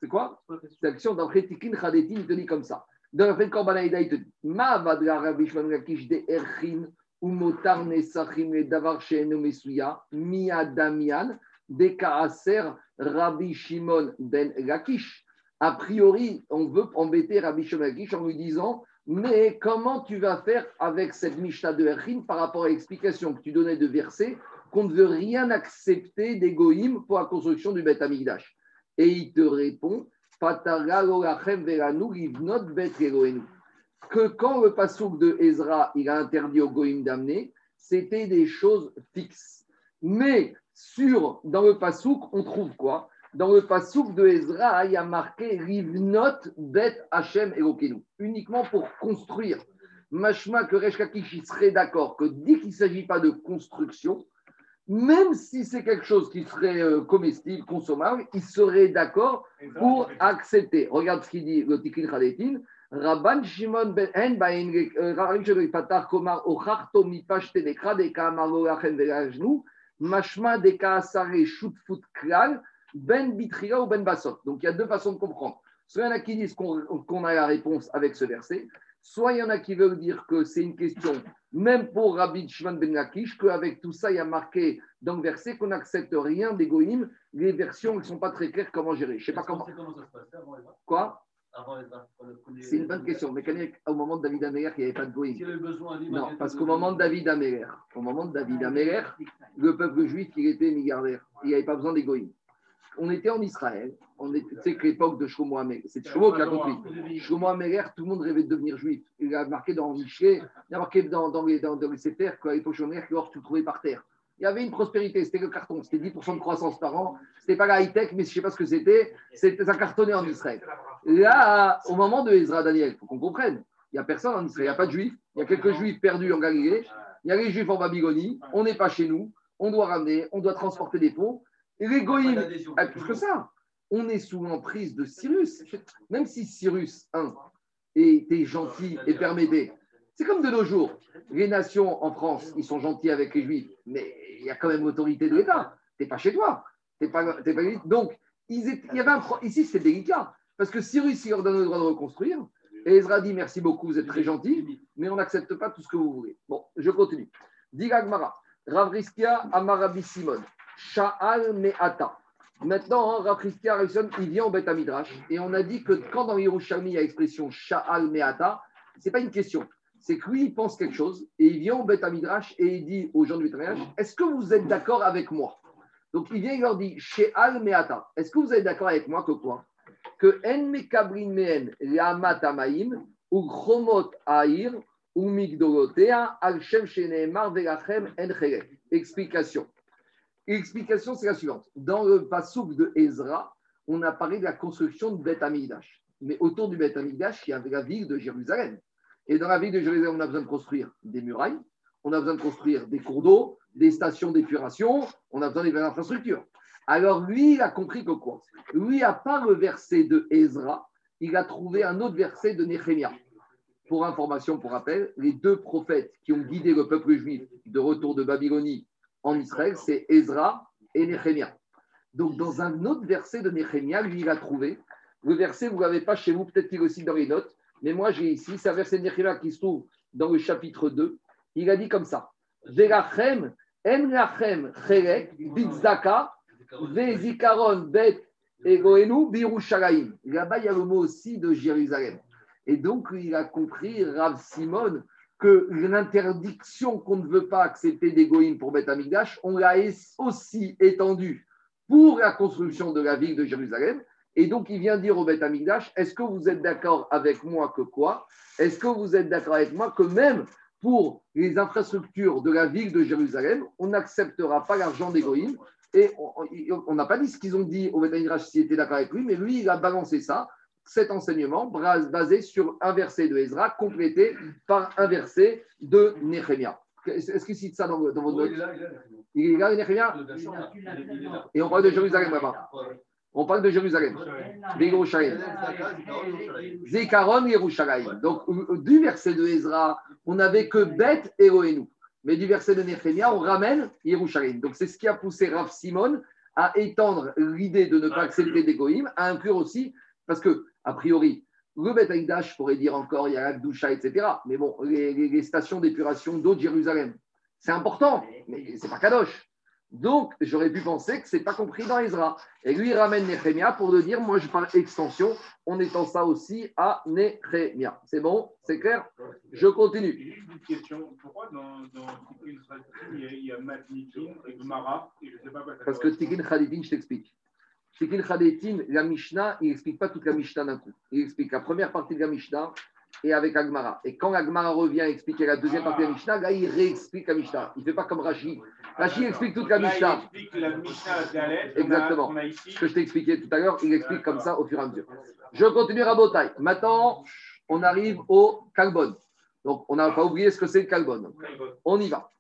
C'est quoi? C'est l'action d'après Tikin Khadetin, il te dit comme ça. Dans la de Korbanaïda, il te dit Ma vadra Rabbi Shimon Lakish de Erchin ou Motar Nesachim et Davar Sheeno Mesuya, Mia Damian, de Kaaser Rabbi Shimon ben Lakish. A priori, on veut embêter Rabbi Shomagish en lui disant Mais comment tu vas faire avec cette Mishnah de Erchin par rapport à l'explication que tu donnais de verset qu'on ne veut rien accepter d'égoïme pour la construction du Beth Amigdash Et il te répond que quand le pasouk de Ezra il a interdit au Goïm d'amener, c'était des choses fixes. Mais sur, dans le pasouk, on trouve quoi? Dans le pasouk de Ezra, il y a marqué Rivnot Bet Hashem Elokenu, uniquement pour construire. Machma que Resh serait d'accord que dès qu'il ne s'agit pas de construction, même si c'est quelque chose qui serait euh, comestible, consommable, il serait d'accord pour accepter. Regarde ce qu'il dit le Tikin Khaletin. Rabban Shimon ben En euh, Rabban Shimon Patar Komar Ocharto Mipashte Dekra Deka Amalo Lachen Velajnu Mashma Deka Asare Shutfut Klal Ben Bitria ou Ben Basot. Donc il y a deux façons de comprendre. Soit il y en a qui disent qu'on a la réponse avec ce verset, soit il y en a qui veulent dire que c'est une question, même pour Rabbi Shimon Ben Lakish, qu'avec tout ça, il y a marqué dans le verset qu'on n'accepte rien d'égoïme. Les versions ne sont pas très claires comment gérer. Je sais pas comment. comment ça se passe avant c'est une bonne question. Mais au moment de David Améler, il n'y avait pas de goïm. Non, parce qu'au moment de David Améler, au moment de David Améler, le peuple juif, il était milliardaire. Il n'y avait pas besoin d'égoïme on était en Israël, on était, tu sais que l'époque de Shlomo Améler, c'est Shlomo qui a compris. Shlomo Améler, tout le monde rêvait de devenir juif. Il a marqué dans Miché, il a marqué dans, dans les, dans, dans les CFR qu'à l'époque Shlomo l'or, tu le trouvais par terre. Il y avait une prospérité, c'était le carton, c'était 10% de croissance par an. C'était pas la high-tech, mais je ne sais pas ce que c'était. C'était ça cartonnait en Israël. Là, au moment de Ezra Daniel, il faut qu'on comprenne, il n'y a personne en Israël, il n'y a pas de juifs. Il y a quelques juifs perdus en Galilée. Il y a les juifs en Babylonie. On n'est pas chez nous. On doit ramener, on doit transporter des fonds. Et les ah, plus que ça, on est sous l'emprise de Cyrus. Même si Cyrus, un, était gentil et permettait. C'est comme de nos jours. Les nations en France, ils sont gentils avec les juifs, mais il y a quand même l'autorité de l'État. Tu n'es pas chez toi. pas, Donc, il y avait ici, c'est délicat. Parce que Cyrus, il leur donne le droit de reconstruire. Et Ezra dit merci beaucoup, vous êtes très gentil, mais on n'accepte pas tout ce que vous voulez. Bon, je continue. Digagmara, Ravriskia Amarabi Simon, Sha'al Me'ata. Maintenant, hein, il vient au Beth Midrash et on a dit que quand dans Yerushalmi il y a l'expression Sha'al Me'ata, ce n'est pas une question. C'est que lui, il pense quelque chose et il vient au Beth Midrash et il dit aux gens du Beth Midrash Est-ce que vous êtes d'accord avec moi? Donc il vient, il leur dit Sha'al Me'ata. Est-ce que vous êtes d'accord avec moi que quoi? Que En Mekabrin Mehen Maim ou Chromot Aïr ou Migdolotea Al Shem Sheneemar Velachem En Explication. L'explication, c'est la suivante. Dans le Passouk de Ezra, on a parlé de la construction de Beth Amidash. Mais autour du Beth Amidash, il y avait la ville de Jérusalem. Et dans la ville de Jérusalem, on a besoin de construire des murailles, on a besoin de construire des cours d'eau, des stations d'épuration, on a besoin des infrastructures. Alors lui, il a compris que quoi? Lui, à part le verset de Ezra, il a trouvé un autre verset de Néhémia. Pour information, pour rappel, les deux prophètes qui ont guidé le peuple juif de retour de Babylonie en Israël, c'est Ezra et Nehemia. Donc, dans un autre verset de Nehemia, lui, il a trouvé. Le verset, vous ne l'avez pas chez vous, peut-être qu'il est aussi dans les notes, mais moi, j'ai ici, un verset de Nehemia qui se trouve dans le chapitre 2. Il a dit comme ça Velachem, Emlachem, Chelek, Bitzaka, Vezikaron, Bet, Egoenu. Là-bas, il y a le mot aussi de Jérusalem. Et donc, il a compris, Rav Simon, que l'interdiction qu'on ne veut pas accepter d'égoïne pour Beth Amigdash, on l'a aussi étendue pour la construction de la ville de Jérusalem. Et donc, il vient dire au Beth Amigdash, est-ce que vous êtes d'accord avec moi que quoi? Est-ce que vous êtes d'accord avec moi que même pour les infrastructures de la ville de Jérusalem, on n'acceptera pas l'argent d'égoïne Et on n'a pas dit ce qu'ils ont dit au Beth Amigdash s'il était d'accord avec lui, mais lui, il a balancé ça cet enseignement basé sur un verset de Ezra complété par un verset de Nehemia. Est-ce qu'il cite ça dans, dans votre note? Il est là, Et on parle de Jérusalem là-bas. On parle de Jérusalem. Zekaron Yerushalayim. Donc, du verset de Ezra, on n'avait que Beth et Oenu. Mais du verset de Nehemia, on ramène Yerushalayim. Donc, c'est ce qui a poussé Rav Simon à étendre l'idée de ne pas accepter d'Egoïm, à inclure aussi, parce que a priori, le Beth pourrait dire encore, il y a Doucha, etc. Mais bon, les, stations d'épuration d'eau de Jérusalem, c'est important, mais c'est pas Kadosh. Donc, j'aurais pu penser que ce n'est pas compris dans Ezra. Et lui, il ramène Nehemia pour le dire, moi je parle extension, en étant ça aussi à Nehemia. C'est bon? C'est clair? Je continue. Une question. Pourquoi dans, dans Tikkun il y a, Matnikin et Gmara Parce que Tikkun Khalitin, je t'explique. Tikkun Chadetin, la Mishnah, il n'explique pas toute la Mishnah d'un coup. Il explique la première partie de la Mishnah, et avec Agmara. Et quand Agmara revient expliquer la deuxième partie de la Mishnah, là, il réexplique la Mishnah. Il ne fait pas comme Rashi. Rashi explique toute la Mishnah. Il explique la Mishnah Exactement. Ce que je t'ai expliqué tout à l'heure, il explique comme ça au fur et à mesure. Je continue à Botaï. Maintenant, on arrive au Kalbon. Donc, on n'a pas oublié ce que c'est le Kalbon. On y va.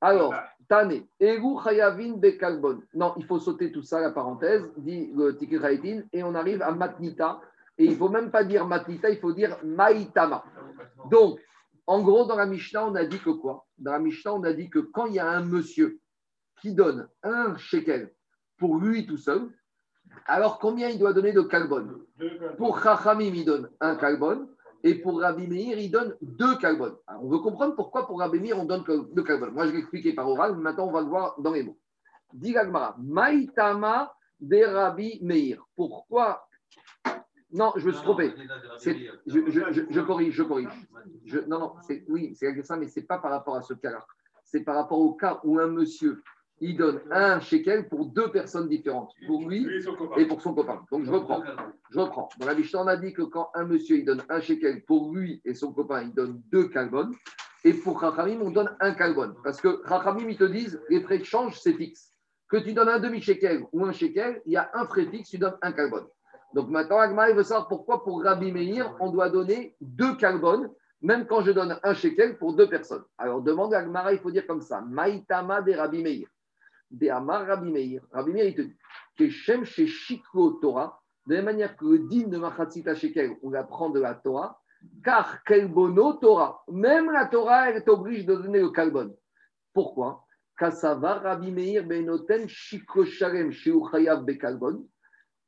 Alors, Tane, Egu Chayavin Be Kalbon. Non, il faut sauter tout ça, la parenthèse, dit le Tikir et on arrive à Matnita. Et il ne faut même pas dire Matnita, il faut dire Maïtama. Donc, en gros, dans la Mishnah, on a dit que quoi? Dans la Mishnah, on a dit que quand il y a un monsieur qui donne un shekel pour lui tout seul, alors combien il doit donner de kalbon? Pour Chachamim, il donne un kalbon. Et pour Rabbi Meir, il donne deux kalbon. on veut comprendre pourquoi pour Rabbi Meir, on donne deux kalbon. Moi, je l'ai expliqué par oral, maintenant, on va le voir dans les mots. Dit Maïtama de Rabbi Meir. Pourquoi non, je me suis trompé. Je, corrige, je corrige. non, non, oui, c'est ça, mais ce n'est pas par rapport à ce cas-là. C'est par rapport au cas où un monsieur, il donne un shekel pour deux personnes différentes, pour lui et pour son copain. Donc je reprends. Je reprends. Dans la Mishnah, on a dit que quand un monsieur, il donne un shekel pour lui et son copain, il donne deux kalbon. Et pour Rachamim, on donne un kalbon. Parce que Rachamim, ils te disent, les frais de change, c'est fixe. Que tu donnes un demi-shekel ou un shekel, il y a un frais fixe, tu donnes un kalbon. Donc maintenant, Agma, veut savoir pourquoi pour Rabbi Meir, on doit donner deux carbones, même quand je donne un shekel pour deux personnes. Alors demande à Agmara, il faut dire comme ça Maïtama de Rabbi Meir. De Amar Rabbi Meir. Rabbi Meir, il te dit Keshem chez Shikro Torah, de la même manière que le din de Machatzita Shekel, on apprend de la Torah, car Kelbono Torah, même la Torah, elle est obligée de donner le carbone. Pourquoi? Kasava Rabbi Meir Benoten Shikro Shalem Bekalbon.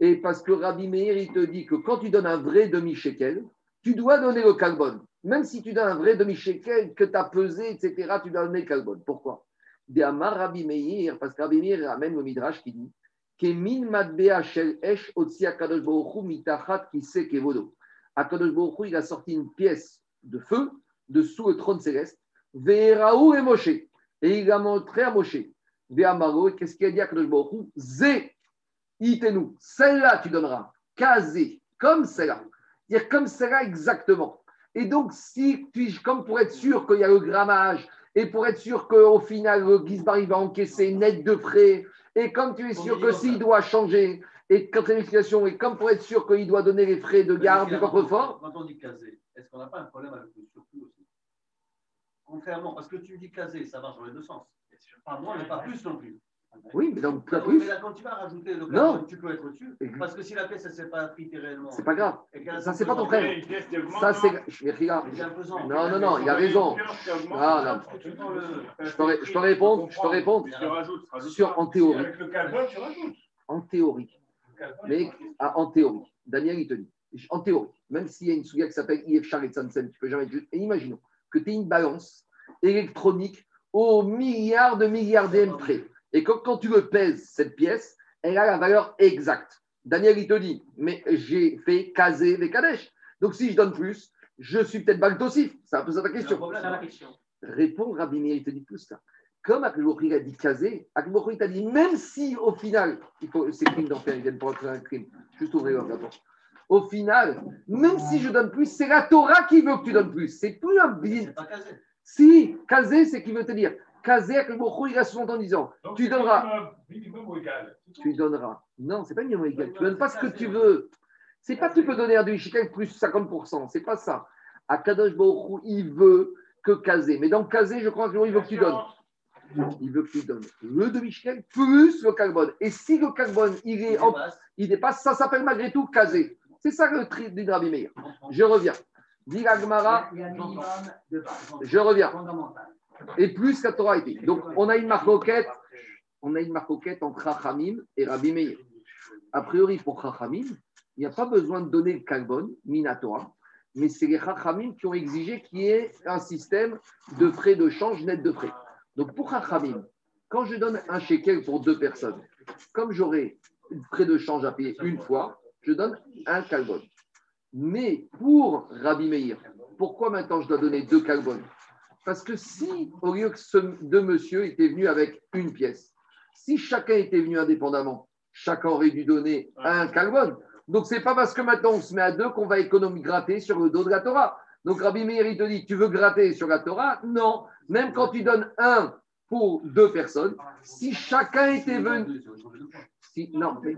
Et parce que Rabbi Meir, il te dit que quand tu donnes un vrai demi-shekel, tu dois donner le carbone. Même si tu donnes un vrai demi-shekel que tu as pesé, etc., tu dois donner le carbone. Pourquoi Diamar Rabbi Meir, parce que Rabbi Meir ramène le Midrash qui dit Kemin matbea shel esh mitachat kise kevodo. Akadosh baruchu, il a sorti une pièce de feu dessous le trône céleste. Ve'eraou et Moshe. Et il a montré à Moshe. Ve'amaro, qu'est-ce qu'il a dit à Akadosh baruchu Zé nous celle-là tu donneras, casé, comme celle-là. Dire comme celle-là exactement. Et donc, si tu, comme pour être sûr qu'il y a le grammage, et pour être sûr qu'au final, le Gizbar va encaisser net de frais, et comme tu es sûr que s'il doit changer, et quand c'est une et comme pour être sûr qu'il doit donner les frais de garde du coffre-fort. Quand on dit casé, est-ce qu'on n'a pas un problème avec le surcoût aussi? Contrairement, parce que tu dis casé, ça marche dans les deux sens. Pas moins, mais pas plus non plus. Oui, mais donc plus. Mais là, quand tu vas rajouter le carbone, tu peux être au-dessus. Parce que si la pièce, ne s'est pas appliquée réellement. C'est pas grave. Ça, c'est pas ton frère. Ça, c'est. Non, non, non, il a raison. Non, non. Je te réponds. Je te réponds. Sur, en théorie. Avec le carbone, tu rajoutes. En théorie. Mais ah, en théorie. Daniel, il te dit. En théorie, même s'il y a une souga qui s'appelle IF Charles Sansen, tu peux jamais dire. Et imaginons que tu aies une balance électronique au milliard de milliards près. Et quand, tu me pèses cette pièce, elle a la valeur exacte. Daniel, il te dit, mais j'ai fait caser les Kadesh. Donc si je donne plus, je suis peut-être baltosif. C'est un peu ça ta question. Répondre Rabbi il te dit tout ça. Comme Akhlori a dit casé, Akhlori t'a dit, même si au final, il faut, c'est crime d'enfer, ils viennent pour un crime. Juste ouvrir la porte. Au final, même si je donne plus, c'est la Torah qui veut que tu donnes plus. C'est plus un bien. Si, casé, c'est qui veut te dire, Kazé, il a 60 ans en disant Tu donneras. Tu donneras. Non, c'est pas minimum égal. Tu ne donnes pas ce que tu veux. C'est pas que tu peux donner à demi-shekel plus 50%. C'est pas ça. À Kadosh Baruch il veut que Kazé. Mais dans Kazé, je crois qu'il veut que tu donnes. Il veut que tu donnes le demi-shekel plus le carbone. Et si le carbone, il, est il dépasse, ça s'appelle malgré tout Kazé. C'est ça le tri du Rabbi Meir. Je reviens. Dit Je reviens et plus la Torah été. Donc, on a une marcoquette, on a une marcoquette entre Chachamim et Rabbi Meir. A priori, pour Chachamim, il n'y a pas besoin de donner le carbone, Minatora, mais c'est les Chachamim qui ont exigé qu'il y ait un système de frais de change net de frais. Donc, pour Chachamim, quand je donne un shekel pour deux personnes, comme j'aurai frais de change à payer une fois, je donne un carbone. Mais pour Rabbi Meir, pourquoi maintenant je dois donner deux carbones parce que si, au lieu que ce deux monsieur étaient venus avec une pièce, si chacun était venu indépendamment, chacun aurait dû donner un carbone. Donc, ce n'est pas parce que maintenant on se met à deux qu'on va économiser gratter sur le dos de la Torah. Donc Rabbi Meir, il te dit, tu veux gratter sur la Torah? Non. Même quand tu donnes un pour deux personnes, si chacun était venu. Si, non, mais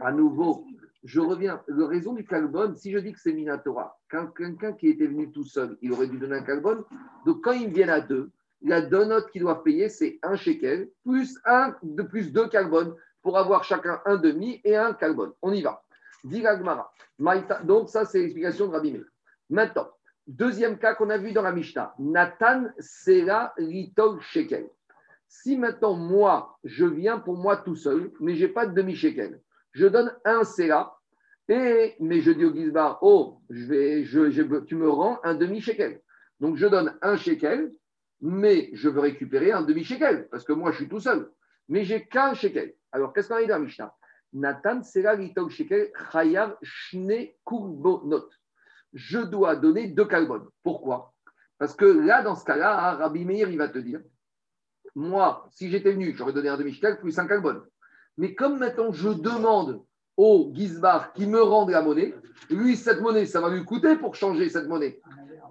à nouveau, je reviens. La raison du Calbon, si je dis que c'est Minatora, quelqu'un qui était venu tout seul, il aurait dû donner un Calbon. Donc quand ils viennent à deux, la deux notes qu'ils doivent payer, c'est un shekel, plus un, de plus deux Calbon, pour avoir chacun un demi et un Calbon. On y va. Diragmara. Donc ça, c'est l'explication de Rabbi Meir. Maintenant, deuxième cas qu'on a vu dans la Mishnah. Nathan Sera Litol Shekel. Si maintenant, moi, je viens pour moi tout seul, mais je n'ai pas de demi-shekel, je donne un Sela, et, mais je dis au Gizbar, oh, tu me rends un demi-shekel. Donc, je donne un shekel, mais je veux récupérer un demi-shekel, parce que moi, je suis tout seul. Mais j'ai qu'un shekel. Alors, qu'est-ce qu'on a dit dans Mishnah? Nathan Sela Shekel Shne Kurbonot. Je dois donner deux kalbon. Pourquoi? Parce que là, dans ce cas-là, Rabbi Meir, il va te dire moi, si j'étais venu, j'aurais donné un demi-shekel plus un carbone. Mais comme maintenant je demande au Gizbar qui me rende la monnaie, lui, cette monnaie, ça va lui coûter pour changer cette monnaie.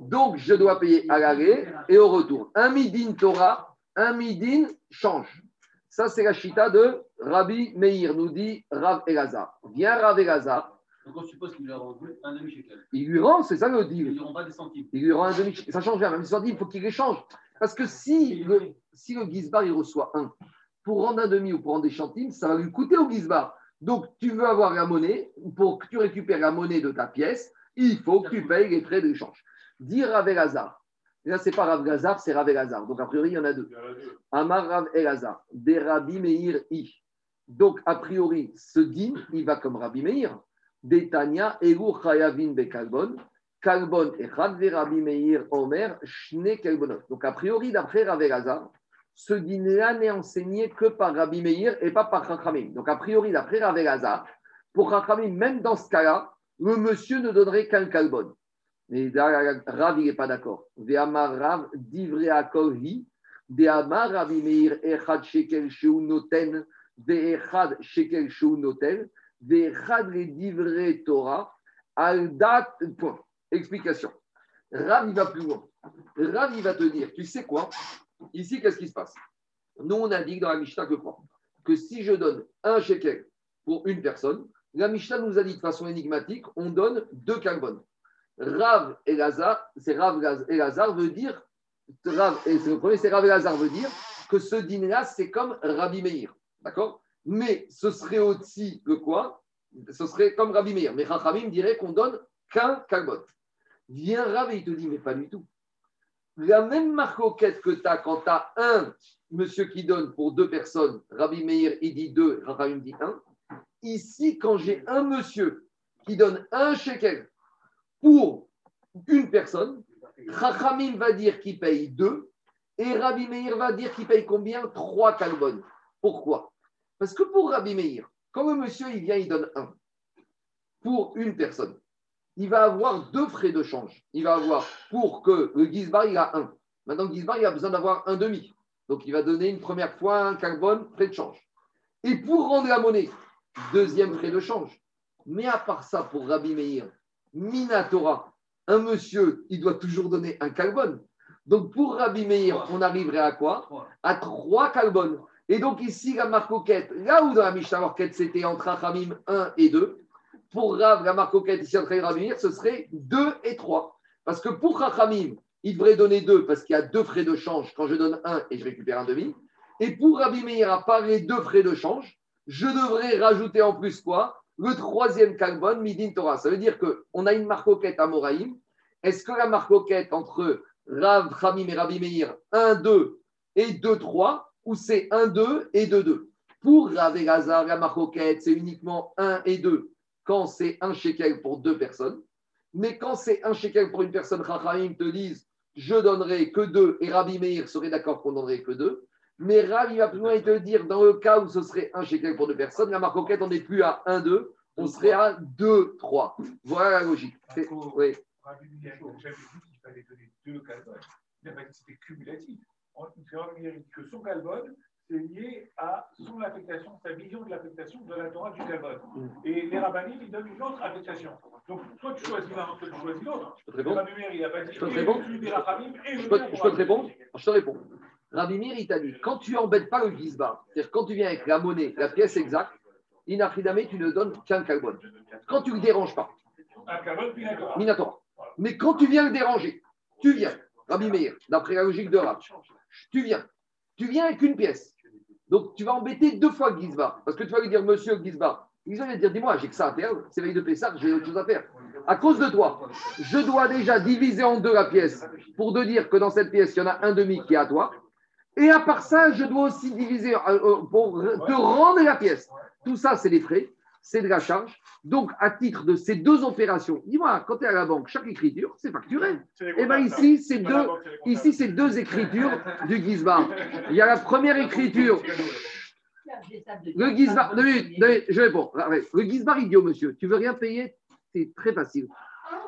Donc, je dois payer à l'arrêt et au retour. Un midin Torah, un midin change. Ça, c'est la chita de Rabbi Meir, nous dit Rav Elazar. Viens Rav Elazar. Donc, on suppose qu'il lui rend un demi-shekel. Il lui rend, c'est ça le deal. Il lui rend pas des centimes. Il lui rend un demi-shekel. Ça change rien. Même centimes, il faut qu'il échange. Parce que si le, si le Gizbar, il reçoit un, pour rendre un demi ou pour rendre des centimes, ça va lui coûter au Gizbar. Donc, tu veux avoir la monnaie, pour que tu récupères la monnaie de ta pièce, il faut que tu payes les frais d'échange. Dire Rav. Là, ce n'est pas Rav Gazar, c'est Rav Elazar. Donc, a priori, il y en a deux. Amar Rav Elazar, des Rabbi Meir I. Donc, a priori, ce din, il va comme Rabbi Meir. Detania, Elu Chayavin Bekalbon. Kalbon et Rabbi Meir Omer, Shne Kalbonot. Donc, a priori, d'après Rav Elazar, ce dîner-là n'est enseigné que par Rabbi Meir et pas par Chachamim. Donc, a priori, d'après Rav Elazar, pour Chachamim, même dans ce cas-là, le monsieur ne donnerait qu'un kalbon. Mais Rav, il n'est pas d'accord. Ve'amar Rav, divrei akolhi, Ve'amar Rabbi Meir, echad shekel sheu noten, ve'echad shekel sheu noten, ve'echad le divrei Torah, al dat, point. Explication. Rav, il va plus loin. Rav, il va te dire, tu sais quoi? Ici, qu'est-ce qui se passe? Nous, on indique dans la Mishnah que quoi? Que si je donne un shekel pour une personne, la Mishnah nous a dit de façon énigmatique, on donne deux kalbon. Rav et Lazare, c'est Rav et Lazare veut dire, Rav, et le premier, c'est Rav et Lazare veut dire que ce dîner-là, c'est comme Rabbi Meir. D'accord? Mais ce serait aussi que quoi? Ce serait comme Rabbi Meir. Mais Rachamim dirait qu'on donne qu'un kalbon. Vient Rav et il te dit, mais pas du tout. La même marcoquette que tu as quand tu as un monsieur qui donne pour deux personnes, Rabbi Meir, il dit deux, Rachamim dit un. Ici, quand j'ai un monsieur qui donne un shekel pour une personne, Rachamim va dire qu'il paye deux et Rabbi Meir va dire qu'il paye combien? Trois kalbon. Pourquoi? Parce que pour Rabbi Meir, quand le monsieur il vient, il donne un pour une personne il va avoir deux frais de change. Il va avoir pour que le Gizbar, il a un. Maintenant, Gizbar, il a besoin d'avoir un demi. Donc, il va donner une première fois un carbone, frais de change. Et pour rendre la monnaie, deuxième frais de change. Mais à part ça, pour Rabbi Meir, Minatora, un monsieur, il doit toujours donner un carbone. Donc, pour Rabbi Meir, on arriverait à quoi? À trois carbones. Et donc, ici, la marque là où dans la Mishnah c'était entre Achamim 1 et 2, pour Rav, la marque de ce serait 2 et 3. Parce que pour Rachamim, il devrait donner 2 parce qu'il y a deux frais de change quand je donne un et je récupère un demi. Et pour Rabbi Meir, à part les deux frais de change, je devrais rajouter en plus quoi? Le troisième carbone, Midin Torah. Ça veut dire qu'on a une marcoquette à Moraïm. Est-ce que la marcoquette entre Rav, Hamim et Rabbi Meir, 1, 2 et 2, 3, ou c'est 1, 2 et 2, 2 Pour Rav et Lazar, la marcoquette, c'est uniquement 1 et 2 quand c'est un shekel pour deux personnes. Mais quand c'est un shekel pour une personne, Chachamim te disent je donnerai que deux, et Rabbi Meir serait d'accord qu'on donnerait que deux. Mais Rabbi va plus loin et te dire dans le cas où ce serait un shekel pour deux personnes, la marcoquette, on n'est plus à 1, 2, on serait à 2, 3. Voilà la logique. Oui. Rabbi Meir, j'avais dit qu'il fallait donner deux calbones. C'était cumulatif. Rabbi Meir dit que son calbone, c'est lié à son affectation, sa vision de l'affectation de la Torah du Gabon. Mm. Et les rabbinim, ils donnent une autre affectation. Donc, toi, tu choisis l'un, toi, tu choisis l'autre. Je peux te répondre Je peux te répondre Je peux te répondre Je te réponds. Rabbi Mir, il t'a dit, quand tu embêtes pas le Gizbar, c'est-à-dire quand tu viens avec la monnaie, la pièce exacte, inafridame, tu ne donnes qu'un carbone. Quand tu ne le déranges pas. Un carbone, Minatora. Mais quand tu viens le déranger, tu viens, Rabbi Meir, d'après la logique de Rab, tu viens, tu viens avec une pièce. Donc tu vas embêter deux fois le Gizbar. Parce que tu vas lui dire, monsieur Gizbar, il va dire, dis-moi, j'ai que ça à faire, c'est veille de Pessah, j'ai autre chose à faire. À cause de toi, je dois déjà diviser en deux la pièce pour te dire que dans cette pièce, il y en a un demi qui est à toi. Et à part ça, je dois aussi diviser euh, euh, pour te rendre la pièce. Tout ça, c'est des frais, c'est de la charge. Donc, à titre de ces deux opérations, dis-moi, quand tu es à la banque, chaque écriture, c'est facturé. Et eh bien ici, c'est deux, ici, c'est deux écritures du Gizbar. Il y a la première écriture. Le Gizbar, je réponds. Le Gizbar, au monsieur, tu veux rien payer? C'est très facile.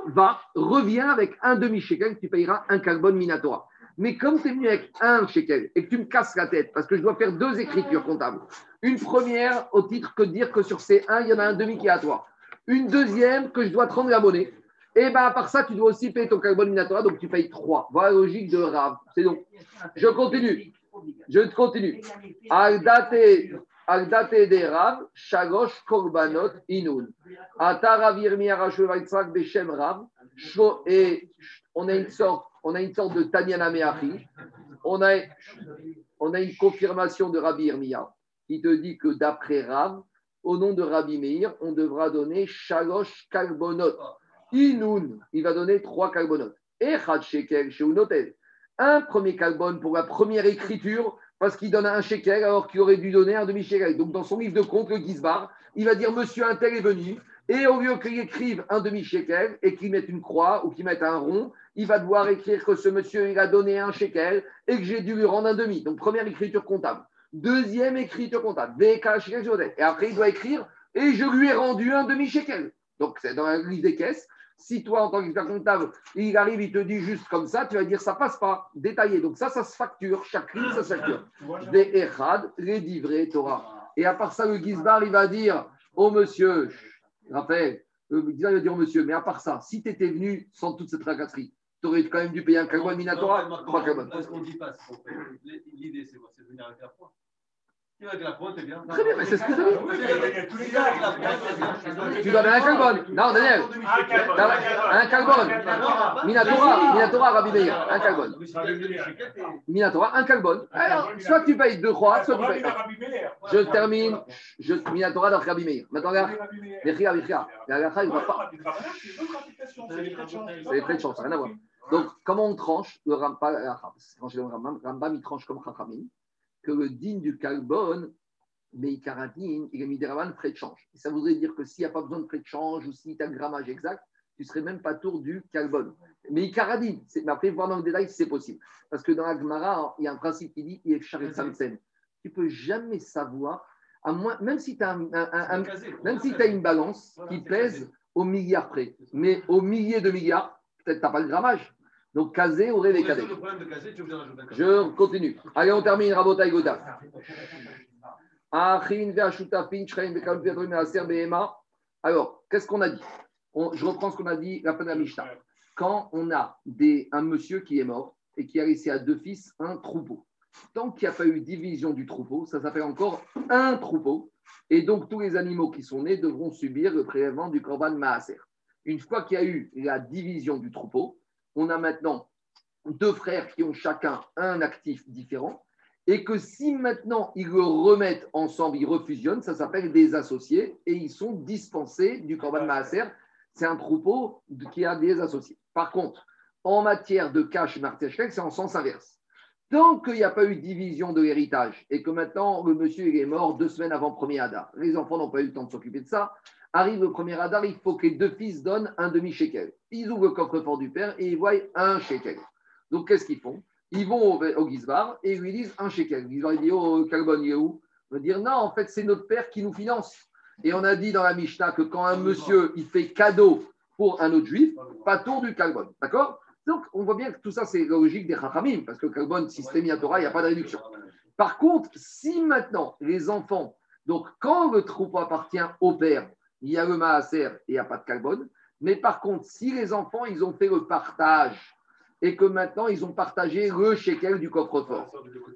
Va, reviens avec un demi-shekel, tu payeras un carbone minatoire. Mais comme tu es venu avec un shekel et que tu me casses la tête, parce que je dois faire deux écritures comptables, une première au titre que dire que sur ces un, il y en a un demi qui est à toi. Une deuxième que je dois te rendre la monnaie. Et bien, à part ça, tu dois aussi payer ton carbone minatoire, donc tu payes trois. Voilà la logique de Rav. C'est donc. Je continue. Je continue. Aldate, de Rav, Shagosh Korbanot Inun. Ataravir Beshem Rav. Et on a une sorte on a une sorte de Tanyana Meachi, on a, on a une confirmation de Rabbi Irmiya qui te dit que d'après Rav, au nom de Rabbi Meir, on devra donner Shalosh Kalbonot. Inun, il va donner trois Kalbonot. Echad Shekel Sheunotel. Un premier Kalbon pour la première écriture, parce qu'il donne un shekel alors qu'il aurait dû donner un demi-shekel. Donc, dans son livre de compte, le Gizbar, il va dire Monsieur Intel est venu, et au lieu qu'il écrive un demi-shekel et qu'il mette une croix ou qu'il mette un rond, il va devoir écrire que ce monsieur, il a donné un shekel et que j'ai dû lui rendre un demi. Donc, première écriture comptable. Deuxième écriture comptable. Et après, il doit écrire et je lui ai rendu un demi-shekel. Donc, c'est dans la liste des caisses. Si toi, en tant qu'expert comptable, il arrive, il te dit juste comme ça, tu vas dire ça passe pas, détaillé. Donc, ça, ça se facture. Chaque ligne, ça se facture. Des Echad, les Torah. Et à part ça, le Gizbar, il va dire au monsieur, Raphaël, le Gizbar, il va dire au monsieur, mais à part ça, si tu étais venu sans toute cette tracasserie, tu aurais quand même dû payer un Kalman Minatora, trois Kalman. Parce qu'on ne dit pas, l'idée c'est de venir avec la foi. Avec la pointe, c'est bien. Très bien, mais c'est ce que je dis. Tu dois donner un Kalbon. Non, Daniel. Un Kalbon. Minatora, Minatora, Rabbi Meir. Un Kalbon. Minatora, un Kalbon. Alors, soit tu payes deux croix, soit tu payes. Je termine. Je, Minatora dans Rabbi Meir. Maintenant, regarde. Vechia, Vechia. La Gacha, il ne va pas. C'est les frais de chance, rien à voir. Donc, comment on tranche le Rambam Rambam, il tranche comme Chachamim que le din du carbone, mais Icaradine, il a mis des de frais de change. Et ça voudrait dire que s'il n'y a pas besoin de frais de change ou si tu as le grammage exact, tu ne serais même pas tour du carbone. Mais Icaradine, mais après, voir dans le détail si c'est possible. Parce que dans la Gemara, il y a un principe qui dit il est Samsen. Tu ne peux jamais savoir, à moins, même si tu as, même si as une balance qui pèse au milliard près, mais au millier de milliards, peut-être tu n'as pas le grammage. Donc, casé ou révé Je continue. Allez, on termine. Rabota Gota. Alors, qu'est-ce qu'on a dit Je reprends ce qu'on a dit la fin de la Mishnah. Quand on a des, un monsieur qui est mort et qui a laissé à deux fils un troupeau, tant qu'il n'y a pas eu division du troupeau, ça s'appelle encore un troupeau. Et donc, tous les animaux qui sont nés devront subir le prélèvement du Korban Maaser. Une fois qu'il y a eu la division du troupeau, on a maintenant deux frères qui ont chacun un actif différent, et que si maintenant ils le remettent ensemble, ils refusionnent, ça s'appelle des associés, et ils sont dispensés du Korban Maaser. C'est un troupeau qui a des associés. Par contre, en matière de cash marteshek, c'est en sens inverse. Tant qu'il n'y a pas eu division de l'héritage et que maintenant le monsieur est mort deux semaines avant premier Hadar, les enfants n'ont pas eu le temps de s'occuper de ça, Arrive le premier radar, il faut que les deux fils donnent un demi-shekel. Ils ouvrent le coffre-fort du père et ils voient un shekel. Donc, qu'est-ce qu'ils font? Ils vont au, au Gizbar et ils lui disent un shekel. Le Gizbar, il dit Oh, Kalbon, il est où? Il va dire Non, en fait, c'est notre père qui nous finance. Et on a dit dans la Mishnah que quand un monsieur il fait cadeau pour un autre juif, pas tour du Kalbon. D'accord? Donc, on voit bien que tout ça, c'est logique des Chachamim, parce que Kalbon, à Torah, il n'y a pas de réduction. Par contre, si maintenant les enfants, donc quand le troupeau appartient au père, il y a le maaser et il n'y a pas de carbone. Mais par contre, si les enfants, ils ont fait le partage et que maintenant, ils ont partagé le shekel du coffre-fort,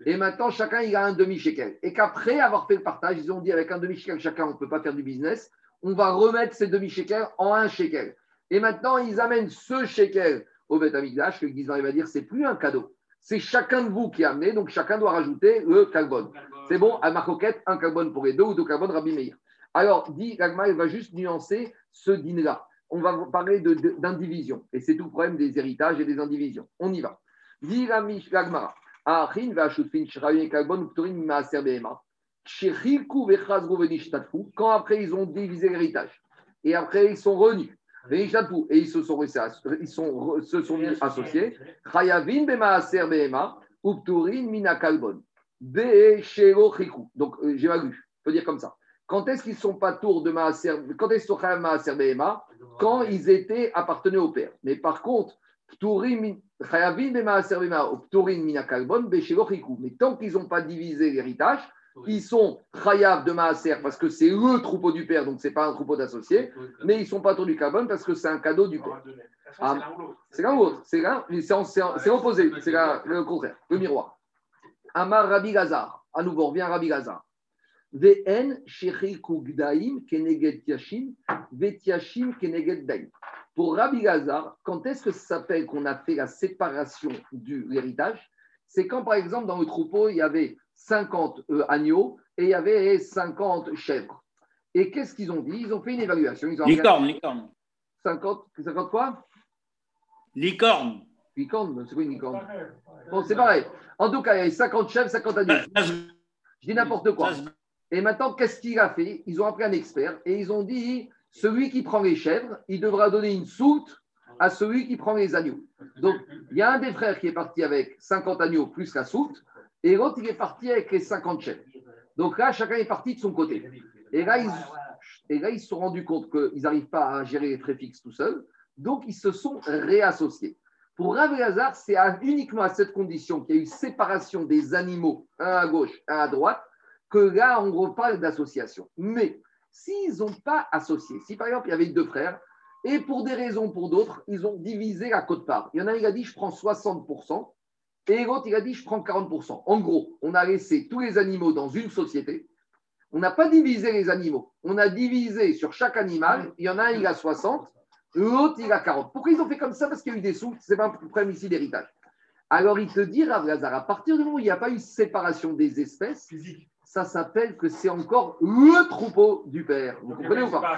et maintenant, chacun, il a un demi-shekel, et qu'après avoir fait le partage, ils ont dit avec un demi-shekel, chacun, on ne peut pas faire du business, on va remettre ces demi-shekels en un shekel. Et maintenant, ils amènent ce shekel au Beth Amikdash, que Gizan va dire, c'est plus un cadeau. C'est chacun de vous qui a amené, donc chacun doit rajouter le carbone. C'est bon, à Marcoquette, un carbone pour les deux ou deux carbones Rabbi Meir. Alors, dit Gagma, il va juste nuancer ce dîner-là. On va parler d'indivision. Et c'est tout le problème des héritages et des indivisions. On y va. Gagmara. Quand après ils ont divisé l'héritage et après ils sont revenus et ils se sont, ils associés, donc euh, j'ai lu, je peux dire comme ça. Quand est-ce qu'ils sont pas tours de Maaser, quand est-ce qu'ils sont Maaser Behema? Quand ils étaient appartenus au père. Mais par contre, mais tant qu'ils n'ont pas divisé l'héritage, ils sont chayav de Maaser parce que c'est le troupeau du père, donc ce n'est pas un troupeau d'associés, mais ils ne sont pas tours du carbone parce que c'est un cadeau du père. c'est l'un ou l'autre, c'est l'un, c'est opposé, c'est le contraire, le miroir. Amar Rabbi Gazar, à nouveau, on revient à Rabbi Gazar. Pour Rabbi Gazar, quand est-ce que ça s'appelle qu'on a fait la séparation de l'héritage? C'est quand, par exemple, dans le troupeau, il y avait 50 euh, agneaux et il y avait 50 chèvres. Et qu'est-ce qu'ils ont dit? Ils ont fait une évaluation. Ils ont licorne, licorne. 50, 50 quoi? Licorne. Licorne, c'est quoi une licorne? Bon, c'est pareil. En tout cas, il y avait 50 chèvres, 50 agneaux. Je dis n'importe quoi. Et maintenant, qu'est-ce qu'il a fait? Ils ont appelé un expert et ils ont dit celui qui prend les chèvres, il devra donner une soute à celui qui prend les agneaux. Donc, il y a un des frères qui est parti avec 50 agneaux plus la soute, et l'autre, il est parti avec les 50 chèvres. Donc là, chacun est parti de son côté. Et là, ils, se sont rendus compte qu'ils n'arrivent pas à gérer les frais fixes tout seuls, donc ils se sont réassociés. Pour Rav Lazar, c'est uniquement à cette condition qu'il y a eu séparation des animaux, un à gauche, un à droite, que là, on reparle d'association. Mais s'ils n'ont pas associé, si par exemple il y avait deux frères, et pour des raisons ou pour d'autres, ils ont divisé la cote-part. Il y en a un, il a dit je prends 60%, et l'autre, il a dit je prends 40%. En gros, on a laissé tous les animaux dans une société. On n'a pas divisé les animaux. On a divisé sur chaque animal. Il y en a un, il a 60, l'autre, il a 40. Pourquoi ils ont fait comme ça? Parce qu'il y a eu des sous. Ce n'est pas un problème ici d'héritage. Alors, il te dit, Rav à partir du moment où il n'y a pas eu séparation des espèces, ça s'appelle que c'est encore le troupeau du père. Vous comprenez ou pas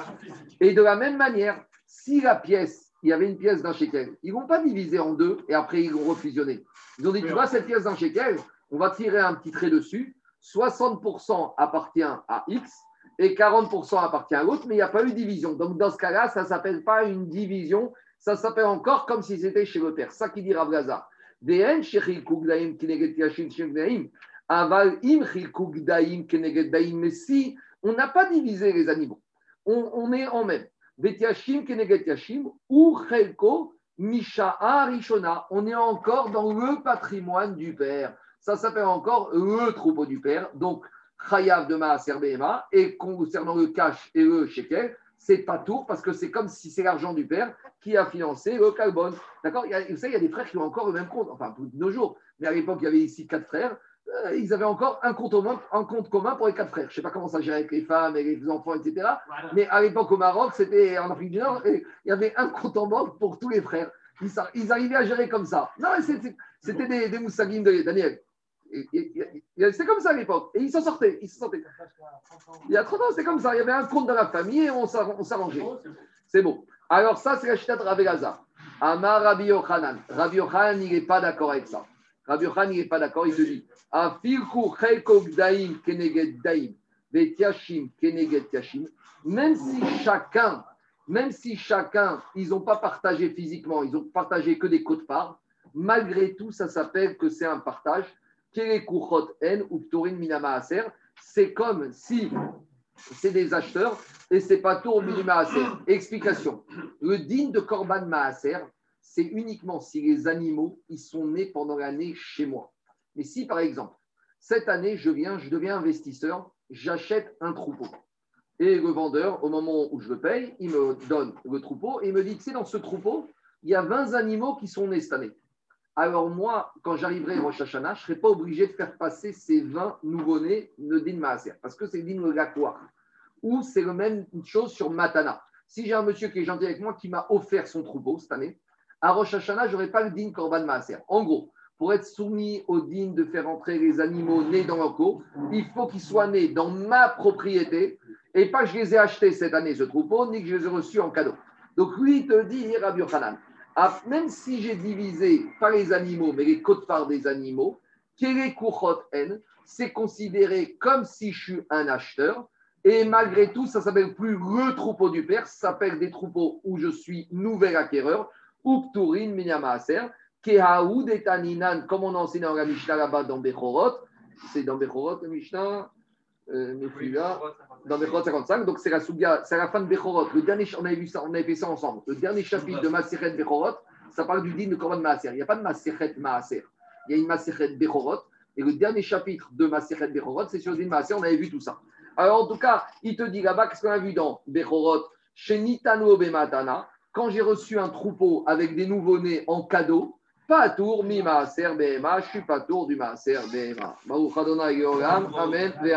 Et de la même manière, si la pièce, il y avait une pièce d'un shekel, ils ne vont pas diviser en deux et après ils vont refusionner. Ils ont dit, tu vois, cette pièce d'un shekel, on va tirer un petit trait dessus. 60% appartient à X et 40% appartient à l'autre, mais il n'y a pas eu division. Donc dans ce cas-là, ça ne s'appelle pas une division, ça s'appelle encore comme si c'était chez le père. Ça qui dit Rav Gaza. Aval im si on n'a pas divisé les animaux, on, est en même. Betiashim keneget yashim ou chelko misha'a rishona. On est encore dans le patrimoine du père. Ça s'appelle encore le troupeau du père. Donc, chayav de Maaser Et concernant le cash et le shekel, c'est pas tout parce que c'est comme si c'est l'argent du père qui a financé le carbone. D'accord? Vous savez, il y a des frères qui ont encore le même compte, enfin, de nos jours. Mais à l'époque, il y avait ici quatre frères. Euh, ils avaient encore un compte, un compte commun pour les quatre frères. Je ne sais pas comment ça gérait avec les femmes et les enfants, etc. Mais à l'époque au Maroc, c'était en Afrique du Nord, il y avait un compte en banque pour tous les frères. Ils, arrivaient à gérer comme ça. Non, c'était des, des moussagines de Daniel. C'est comme ça à l'époque. Et ils s'en sortaient. Ils sortaient. Il y a 30 ans, c'est comme ça. Il y avait un compte dans la famille et on s'arrangeait. C'est bon. Alors, ça, c'est la chita de Rabbi Amar Rabbi Yochanan. Rabbi Yochanan, il n'est pas d'accord avec ça. Rabbi il n'est pas d'accord. Il te dit même si chacun, même si chacun, ils n'ont pas partagé physiquement, ils ont partagé que des côtes-parts, malgré tout, ça s'appelle que c'est un partage. C'est comme si c'est des acheteurs et c'est pas tour maaser. Explication. Le digne de Korban Maaser, c'est uniquement si les animaux ils sont nés pendant l'année chez moi. Mais si, par exemple, Cette année, je viens, je deviens investisseur, j'achète un troupeau. Et le vendeur, au moment où je le paye, il me donne le troupeau et il me dit, tu sais, dans ce troupeau, il y a 20 animaux qui sont nés cette année. Alors moi, quand j'arriverai au Rosh Hashanah, je ne serai pas obligé de faire passer ces 20 nouveau-nés de Din Maaser, parce que c'est Din Lakwa. Ou c'est la même chose sur Matana. Si j'ai un monsieur qui est gentil avec moi, qui m'a offert son troupeau cette année, à Rosh Hashanah, je n'aurai pas le Din Korban Maaser. En gros, pour être soumis au Din de faire entrer les animaux nés dans leur co, il faut qu'ils soient nés dans ma propriété et pas que je les ai achetés cette année, ce troupeau, ni que je les ai reçus en cadeau. Donc lui, il te dit, Rabbi Yochanan, même si j'ai divisé pas les animaux, mais les côtes-parts des animaux, c'est considéré comme si je suis un acheteur. Et malgré tout, ça s'appelle plus le troupeau du père, ça s'appelle des troupeaux où je suis nouvel acquéreur, ou Pturin, Minyamaaser, Kehaoud et Taninan, comme on a enseigné dans la Mishnah là-bas dans Bechorot. C'est dans Bechorot, la Mishnah euh, dans Bechorot 55. Donc, c'est la, c'est la fin de Bechorot. Le dernier, on avait vu ça, on avait fait ça ensemble. Le dernier chapitre de Maseret Bechorot, ça parle du din de Korban Maaser. Il n'y a pas de Maseret Maaser. Il y a une Maseret Bechorot. Et le dernier chapitre de Maseret Bechorot, c'est sur le din Maaser. On avait vu tout ça. Alors, en tout cas, il te dit là-bas, qu'est-ce qu'on a vu dans Bechorot? Chez Nitano Bematana, quand j'ai reçu un troupeau avec des nouveau-nés en cadeau, pas tour mi maaser bema, je suis pas tour du maaser bema. Baruch Adonai Yoram, Amen, Amen.